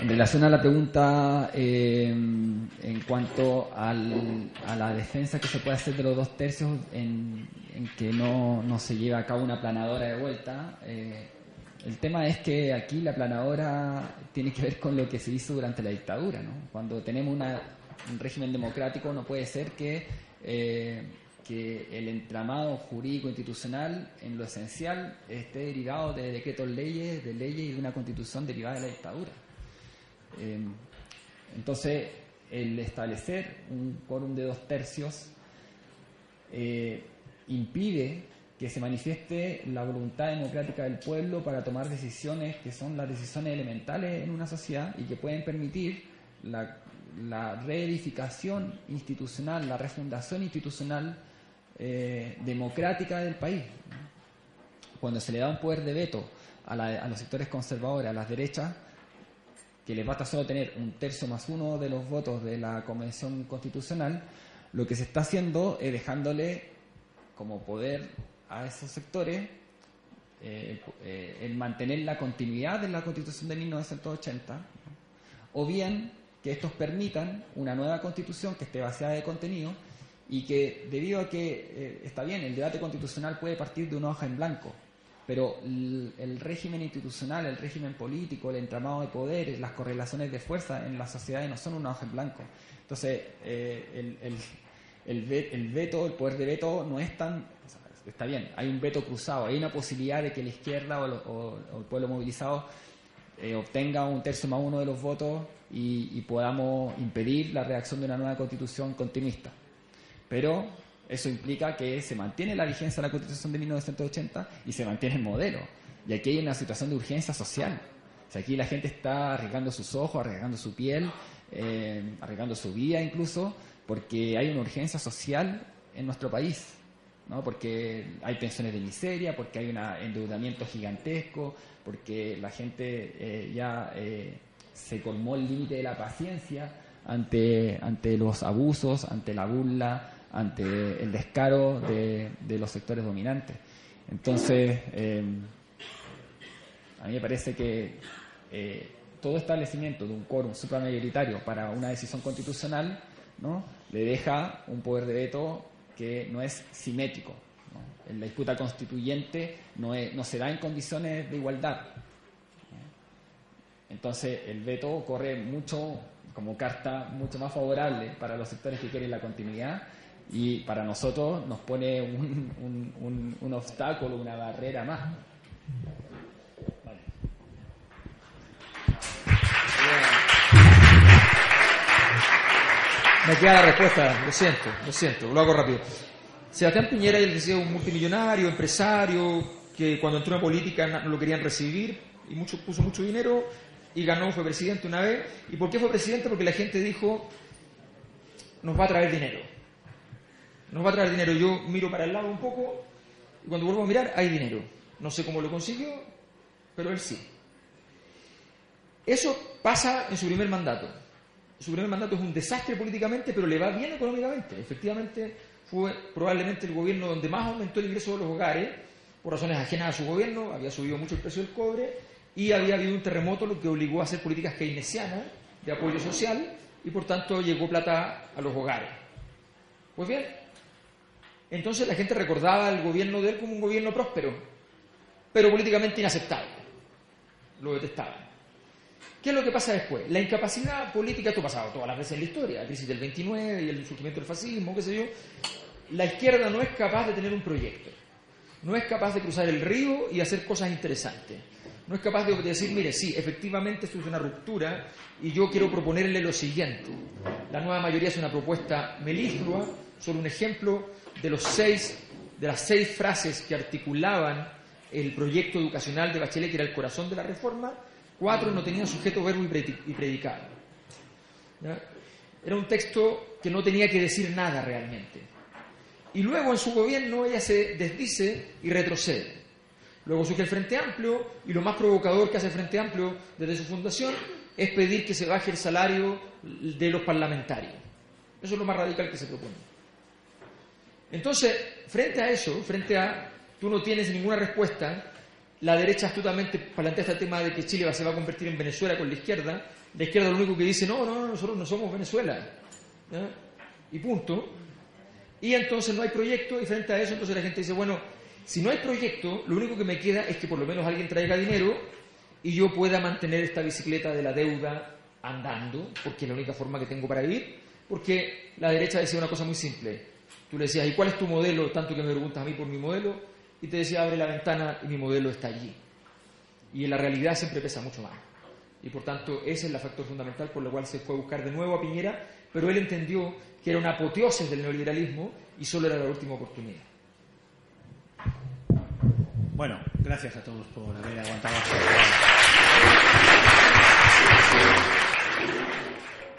En relación a la pregunta eh, en cuanto al- a la defensa que se puede hacer de los dos tercios en, en que no, no se lleva a cabo una planadora de vuelta, eh, el tema es que aquí la planadora tiene que ver con lo que se hizo durante la dictadura. ¿no? Cuando tenemos una- un régimen democrático no puede ser que, eh, que el entramado jurídico institucional en lo esencial esté derivado de decretos leyes, de leyes y de una constitución derivada de la dictadura. Eh, entonces, el establecer un quórum de dos tercios eh, impide que se manifieste la voluntad democrática del pueblo para tomar decisiones que son las decisiones elementales en una sociedad y que pueden permitir la reedificación institucional, la refundación institucional eh, democrática del país. Cuando se le da un poder de veto a, los sectores conservadores, a las derechas, que les basta solo tener un tercio más uno de los votos de la Convención Constitucional, lo que se está haciendo es dejándole como poder a esos sectores eh, eh, el mantener la continuidad de la Constitución de 1980, ¿no? o bien que estos permitan una nueva Constitución que esté vaciada de contenido y que debido a que eh, está bien, el debate constitucional puede partir de una hoja en blanco, pero el, régimen institucional, el régimen político, el entramado de poderes, las correlaciones de fuerza en las sociedades no son una hoja en blanco. Entonces, eh, el, el- el ve- el veto, el poder de veto no es tan... Está bien, hay un veto cruzado, hay una posibilidad de que la izquierda o el pueblo movilizado eh, obtenga un tercio más uno de los votos y, y podamos impedir la redacción de una nueva constitución continuista. Pero eso implica que se mantiene la vigencia de la Constitución de 1980 y se mantiene el modelo. Y aquí hay una situación de urgencia social. Aquí la gente está arriesgando sus ojos, arriesgando su piel, eh, arriesgando su vida incluso, porque hay una urgencia social en nuestro país. ¿no? Porque hay pensiones de miseria, porque hay un endeudamiento gigantesco, porque la gente eh, ya eh, se colmó el límite de la paciencia ante, ante los abusos, ante la burla, ante el descaro de, los sectores dominantes. Entonces, eh, a mí me parece que eh, todo establecimiento de un quórum supramayoritario para una decisión constitucional ¿no? le deja un poder de veto que no es simétrico. En la disputa constituyente no, es- no se da en condiciones de igualdad. Entonces el veto corre mucho como carta mucho más favorable para los sectores que quieren la continuidad y para nosotros nos pone un, obstáculo, una barrera más. Me queda la respuesta, lo siento, lo siento, lo hago rápido. Sebastián Piñera, él decía, un multimillonario, empresario, que cuando entró en política no lo querían recibir y mucho, puso mucho dinero y ganó, fue presidente una vez. ¿Y por qué fue presidente? Porque la gente dijo, nos va a traer dinero. Nos va a traer dinero. Yo miro para el lado un poco y cuando vuelvo a mirar hay dinero. No sé cómo lo consiguió, pero él sí. Eso pasa en su primer mandato. Su primer mandato es un desastre políticamente, pero le va bien económicamente. Efectivamente, fue probablemente el gobierno donde más aumentó el ingreso de los hogares, por razones ajenas a su gobierno, había subido mucho el precio del cobre y había habido un terremoto, lo que obligó a hacer políticas keynesianas de apoyo social y por tanto llegó plata a los hogares. Pues bien, entonces la gente recordaba al gobierno de él como un gobierno próspero, pero políticamente inaceptable. Lo detestaban. ¿Qué es lo que pasa después? La incapacidad política, esto ha pasado todas las veces en la historia, la crisis del 29 y el surgimiento del fascismo, qué sé yo. La izquierda no es capaz de tener un proyecto, no es capaz de cruzar el río y hacer cosas interesantes, no es capaz de decir, mire, sí, efectivamente esto es una ruptura y yo quiero proponerle lo siguiente. La nueva mayoría es una propuesta meliflua, solo un ejemplo de las seis frases que articulaban el proyecto educacional de Bachelet, que era el corazón de la reforma, cuatro no tenían sujeto, verbo y predi- y predicado. Era un texto que no tenía que decir nada realmente. Y luego en su gobierno ella se desdice y retrocede. Luego surge el Frente Amplio y lo más provocador que hace el Frente Amplio desde su fundación es pedir que se baje el salario de los parlamentarios. Eso es lo más radical que se propone. Entonces, frente a eso, frente a tú no tienes ninguna respuesta, la derecha astutamente plantea este tema de que Chile se va a convertir en Venezuela con la izquierda, la izquierda lo único que dice, no, no, nosotros no somos Venezuela. Y punto. Y entonces no hay proyecto y frente a eso entonces la gente dice, bueno, si no hay proyecto, lo único que me queda es que por lo menos alguien traiga dinero y yo pueda mantener esta bicicleta de la deuda andando, porque es la única forma que tengo para vivir, porque la derecha decía una cosa muy simple. Tú le decías, ¿y cuál es tu modelo? Tanto que me preguntas a mí por mi modelo, y te decía, abre la ventana y mi modelo está allí. Y en la realidad siempre pesa mucho más. Y por tanto, ese es el factor fundamental por el cual se fue a buscar de nuevo a Piñera, pero él entendió que era una apoteosis del neoliberalismo y solo era la última oportunidad. Bueno, gracias a todos por haber aguantado.